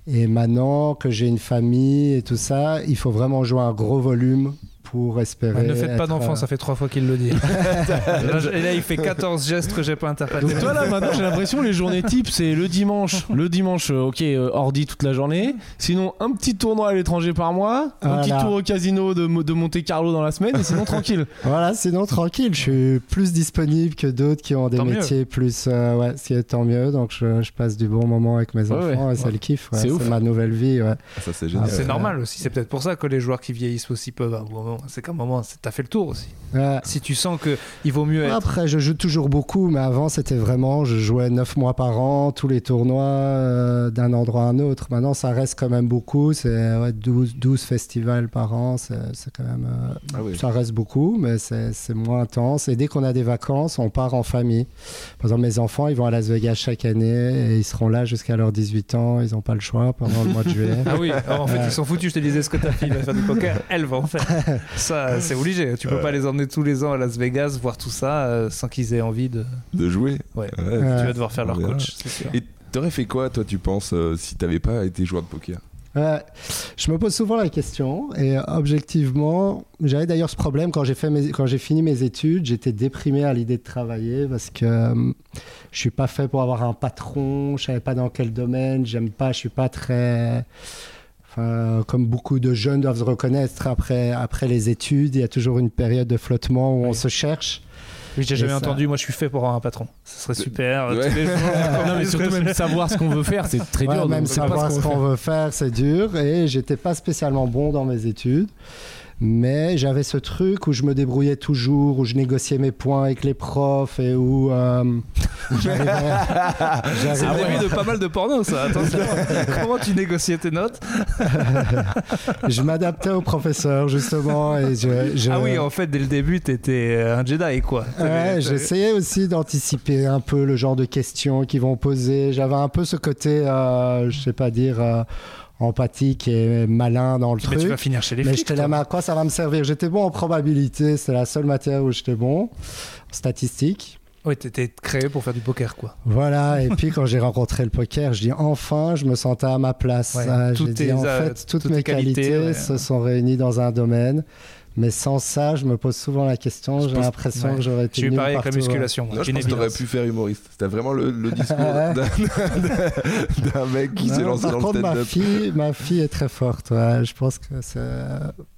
S4: Et maintenant que j'ai une famille et tout ça, il faut vraiment jouer un gros volume pour espérer.
S2: ne faites pas
S4: être,
S2: d'enfants,
S4: euh,
S2: ça fait trois fois qu'il le dit. Et là, il fait 14 gestes que j'ai pas interprétés.
S3: Donc toi là maintenant j'ai l'impression les journées types c'est le dimanche, le dimanche euh, ok euh, ordi toute la journée, sinon un petit tournoi à l'étranger par mois, un
S4: Voilà.
S3: petit tour au casino de, Mo- de Monte Carlo dans la semaine et sinon tranquille.
S4: Voilà, sinon tranquille, je suis plus disponible que d'autres qui ont des
S2: Tant mieux.
S4: métiers plus. euh, ouais, ce qui est tant mieux. Donc je, je passe du bon moment avec mes
S3: Ouais,
S4: enfants
S3: ouais.
S4: et c'est le kiff. ouais,
S3: C'est
S4: c'est
S3: ouf.
S4: ma nouvelle vie. Ouais.
S1: Ça, c'est génial.
S2: C'est
S4: Ouais.
S2: normal aussi, c'est peut-être pour ça que les joueurs qui vieillissent aussi peuvent à un moment. C'est qu'à un moment, t'as fait le tour aussi.
S4: Ouais.
S2: Si tu sens que il vaut mieux être.
S4: Après, je joue toujours beaucoup, mais avant, c'était vraiment, je jouais 9 mois par an, tous les tournois, euh, d'un endroit à un autre. Maintenant, ça reste quand même beaucoup. C'est ouais, 12, 12 festivals par an. C'est quand même. euh,
S1: Ah oui.
S4: Ça reste beaucoup, mais c'est c'est moins intense. Et dès qu'on a des vacances, on part en famille. Par exemple, mes enfants, ils vont à Las Vegas chaque année et ils seront là jusqu'à leurs 18 ans. Ils n'ont pas le choix pendant le mois de juillet.
S2: Ah oui, alors en fait, ils sont foutus. Je te disais ce que ta fille va faire du poker, elle va en faire. Ça, c'est obligé. Tu peux pas les emmener tous les ans à Las Vegas voir tout ça euh, sans qu'ils aient envie de.
S1: De jouer.
S2: Ouais. Tu vas devoir faire leur coach, c'est sûr.
S1: Et t'aurais fait quoi, toi, tu penses, euh, si t'avais pas été joueur de poker
S4: Ouais, je me pose souvent la question et euh, objectivement, j'avais d'ailleurs ce problème quand j'ai fait mes- quand j'ai fini mes études, j'étais déprimé à l'idée de travailler parce que euh, je suis pas fait pour avoir un patron, je savais pas dans quel domaine, j'aime pas, je suis pas très Enfin, comme beaucoup de jeunes doivent se reconnaître après, après les études, il y a toujours une période de flottement où on se cherche.
S2: Oui, j'ai jamais
S4: ça-
S2: entendu. Moi, je suis fait pour avoir un patron. Ce serait super. euh,
S1: Ouais.
S2: tous les jours.
S3: non mais surtout même savoir ce qu'on veut faire c'est très
S4: Ouais,
S3: dur.
S4: même savoir
S3: ce qu'on veut
S4: qu'on
S3: faire.
S4: veut faire, c'est dur. Et j'étais pas spécialement bon dans mes études. Mais j'avais ce truc où je me débrouillais toujours, où je négociais mes points avec les profs et où euh, j'arrivais.
S2: C'est le début de pas mal de porno, ça. Attention. Comment tu négociais tes notes
S4: je m'adaptais aux professeurs, justement. Et je, je-
S2: Ah oui, en fait, dès le début, t'étais euh, un Jedi, quoi.
S4: Ouais, j'essayais aussi d'anticiper un peu le genre de questions qu'ils vont poser. J'avais un peu ce côté, euh, je sais pas dire, euh, empathique et malin dans le
S2: Mais tu
S4: truc.
S2: vas finir chez les
S4: Mais
S2: flics.
S4: j'étais là, mais à quoi ça va me servir? J'étais bon en probabilité, c'est la seule matière où j'étais bon, en statistique.
S2: Ouais, t'étais créé pour faire du poker, quoi.
S4: Voilà, et puis quand j'ai rencontré le poker, je dis enfin, je me sentais à ma place.
S2: Ouais,
S4: Ah, j'ai dit en fait, toutes,
S2: toutes
S4: mes
S2: qualités,
S4: qualités
S2: ouais.
S4: se sont réunies dans un domaine. Mais sans ça, je me pose souvent la question, j'ai l'impression
S2: ouais.
S4: que j'aurais été
S2: suis
S4: nul
S2: pareil avec la
S4: ouais.
S2: musculation.
S1: je
S2: Une
S1: pense que t'aurais
S2: évidence.
S1: pu faire humoriste. C'était vraiment le, le discours d'un- mec qui s'est lancé
S4: par
S1: dans
S4: contre,
S1: le
S4: ma fille, ma fille est très forte. ouais. Je pense que c'est.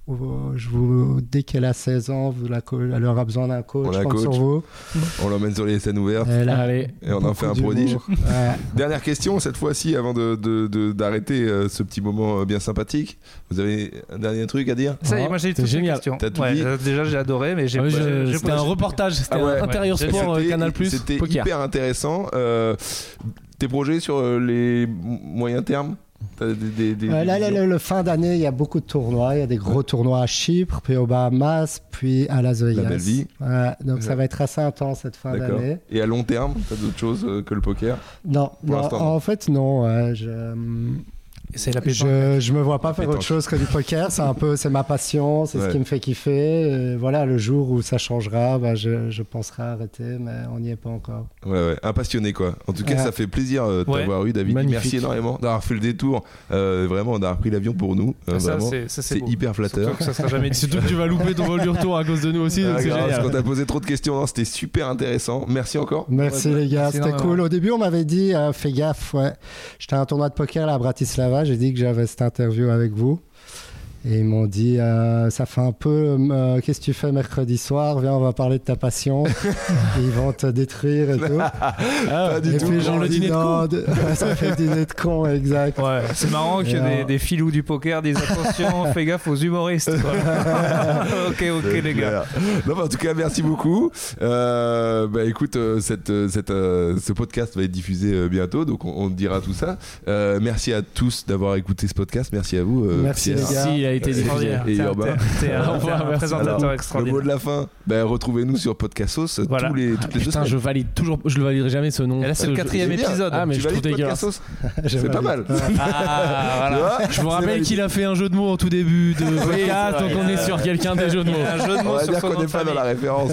S4: Je vous, dès qu'elle a 16 ans, vous la co- elle aura besoin d'un coach.
S1: On la coach.
S4: sur vous.
S1: On l'emmène sur les scènes ouvertes
S4: Elle a
S3: Allez.
S1: et on en fait un prodige.
S4: Ouais.
S1: Dernière question, cette fois-ci, avant de- de- de- d'arrêter euh, ce petit moment euh, bien sympathique. Vous avez un dernier truc à dire?
S2: Ça y est,
S3: Ah,
S2: moi j'ai eu
S3: c'est
S2: toutes les
S3: génial.
S2: questions.
S1: T'as tout
S2: Ouais,
S1: dit?
S2: euh, déjà j'ai adoré, mais j'ai
S3: Ah
S2: j'ai
S3: C'était un reportage, c'était
S1: Ah ouais.
S3: un intérieur
S2: Ouais.
S3: sport euh, Canal Plus
S1: C'était hyper intéressant. Euh, tes projets sur euh, les moyens termes? Des- des- des- des
S4: là, le, le fin d'année, il y a beaucoup de tournois. Il y a des gros tournois à Chypre, puis aux Bahamas, puis à Las Vegas.
S1: belle vie.
S4: Ouais, donc ça va être assez intense cette fin d'année.
S1: Et à long terme, t'as d'autres choses euh, que le poker?
S4: Non, en fait, non. je,
S2: C'est la pétanque.
S4: je, je me vois pas faire
S1: pétanque.
S4: autre chose que du poker. C'est un peu, c'est ma passion, c'est
S1: Ouais.
S4: ce qui me fait kiffer. Et voilà, le jour où ça changera, bah, je, je penserai arrêter, mais on n'y est pas encore.
S1: Ouais, ouais, un passionné quoi. En tout cas,
S4: Ouais.
S1: ça fait plaisir euh, de
S2: Ouais.
S1: t'avoir eu, David.
S3: Magnifique.
S1: Merci énormément d'avoir fait le détour, euh, vraiment d'avoir pris l'avion pour nous. euh,
S2: Ça,
S1: vraiment,
S2: c'est- ça,
S1: c'est
S2: beau.
S1: hyper flatteur.
S2: Surtout que ça sera jamais
S3: Et
S2: dit.
S3: surtout que tu vas louper ton vol du retour à cause de nous aussi, donc
S1: Ah,
S3: c'est
S1: grave, parce
S3: génial.
S1: qu'on t'a posé trop de questions, non, c'était super intéressant. Merci encore.
S4: Merci les gars, c'était cool. Au début, on m'avait dit, euh, fais gaffe, ouais. J'étais à un tournoi de poker là, à Bratislava, j'ai dit que j'avais cette interview avec vous. Et ils m'ont dit, euh, ça fait un peu, euh, qu'est-ce que tu fais mercredi soir? Viens, on va parler de ta passion. Ils vont te détruire et tout.
S3: Ah,
S1: Pas du
S4: et
S1: tout.
S4: puis
S3: genre le dîner de
S4: non, de- ça fait le dîner de con, exact.
S2: Ouais, c'est marrant que des, des filous du poker disent attention, fais gaffe aux humoristes. quoi. ok, ok les gars.
S1: Non, mais en tout cas, merci beaucoup. Euh, bah, écoute, euh, cette, cette, euh, ce podcast va être diffusé euh, bientôt, donc on, on te dira tout ça. Euh, merci à tous d'avoir écouté ce podcast. Merci à vous. euh,
S4: Merci,
S1: Pierre.
S4: les gars.
S3: Été diffusé.
S2: Extraordinaire.
S1: Et Urbain.
S2: t'es- un- présentateur
S1: Le mot de la fin, bah, retrouvez-nous sur Podcastos
S2: Voilà.
S1: tous les, toutes les deux
S3: Putain,
S1: semaines.
S3: je valide toujours, je le validerai jamais ce nom.
S2: Et là, c'est
S3: Ce-
S2: le quatrième épisode.
S3: Ah, mais
S1: Tu
S3: je trouve dégueulasse.
S1: Podcastos
S4: J'ai
S1: C'est pas mal.
S2: Ah,
S1: vois
S3: Je vous rappelle qu'il a fait un jeu de mots en tout début de podcast, donc on est sur quelqu'un des jeux de mots.
S2: Un jeu de
S1: On
S2: mots
S1: va
S2: sur
S1: dire
S2: son
S1: qu'on n'est pas dans la référence.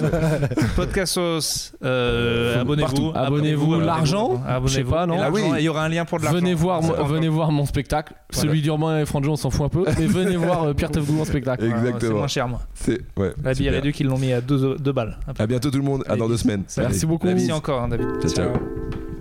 S2: Podcastos, euh, abonnez-vous.
S3: Abonnez-vous. L'argent
S2: Abonnez-vous.
S3: Je sais pas, non
S1: Ah
S2: il y aura un lien pour de l'argent.
S3: Venez voir, mon-
S2: pas
S3: venez voir mon spectacle. Celui d'Urbain et Franjo, on s'en fout un peu. Mais venez voir voir euh, Pierre Tefgou en spectacle.
S2: Ouais, ouais, C'est
S1: Exactement.
S2: moins cher, moi.
S1: C'est ouais.
S2: La billet
S1: super.
S2: réduite, ils l'ont mis à 2 balles.
S1: À bientôt tout le monde. À dans deux semaines.
S3: Merci beaucoup.
S2: Merci encore, hein, David.
S1: Ciao, ciao.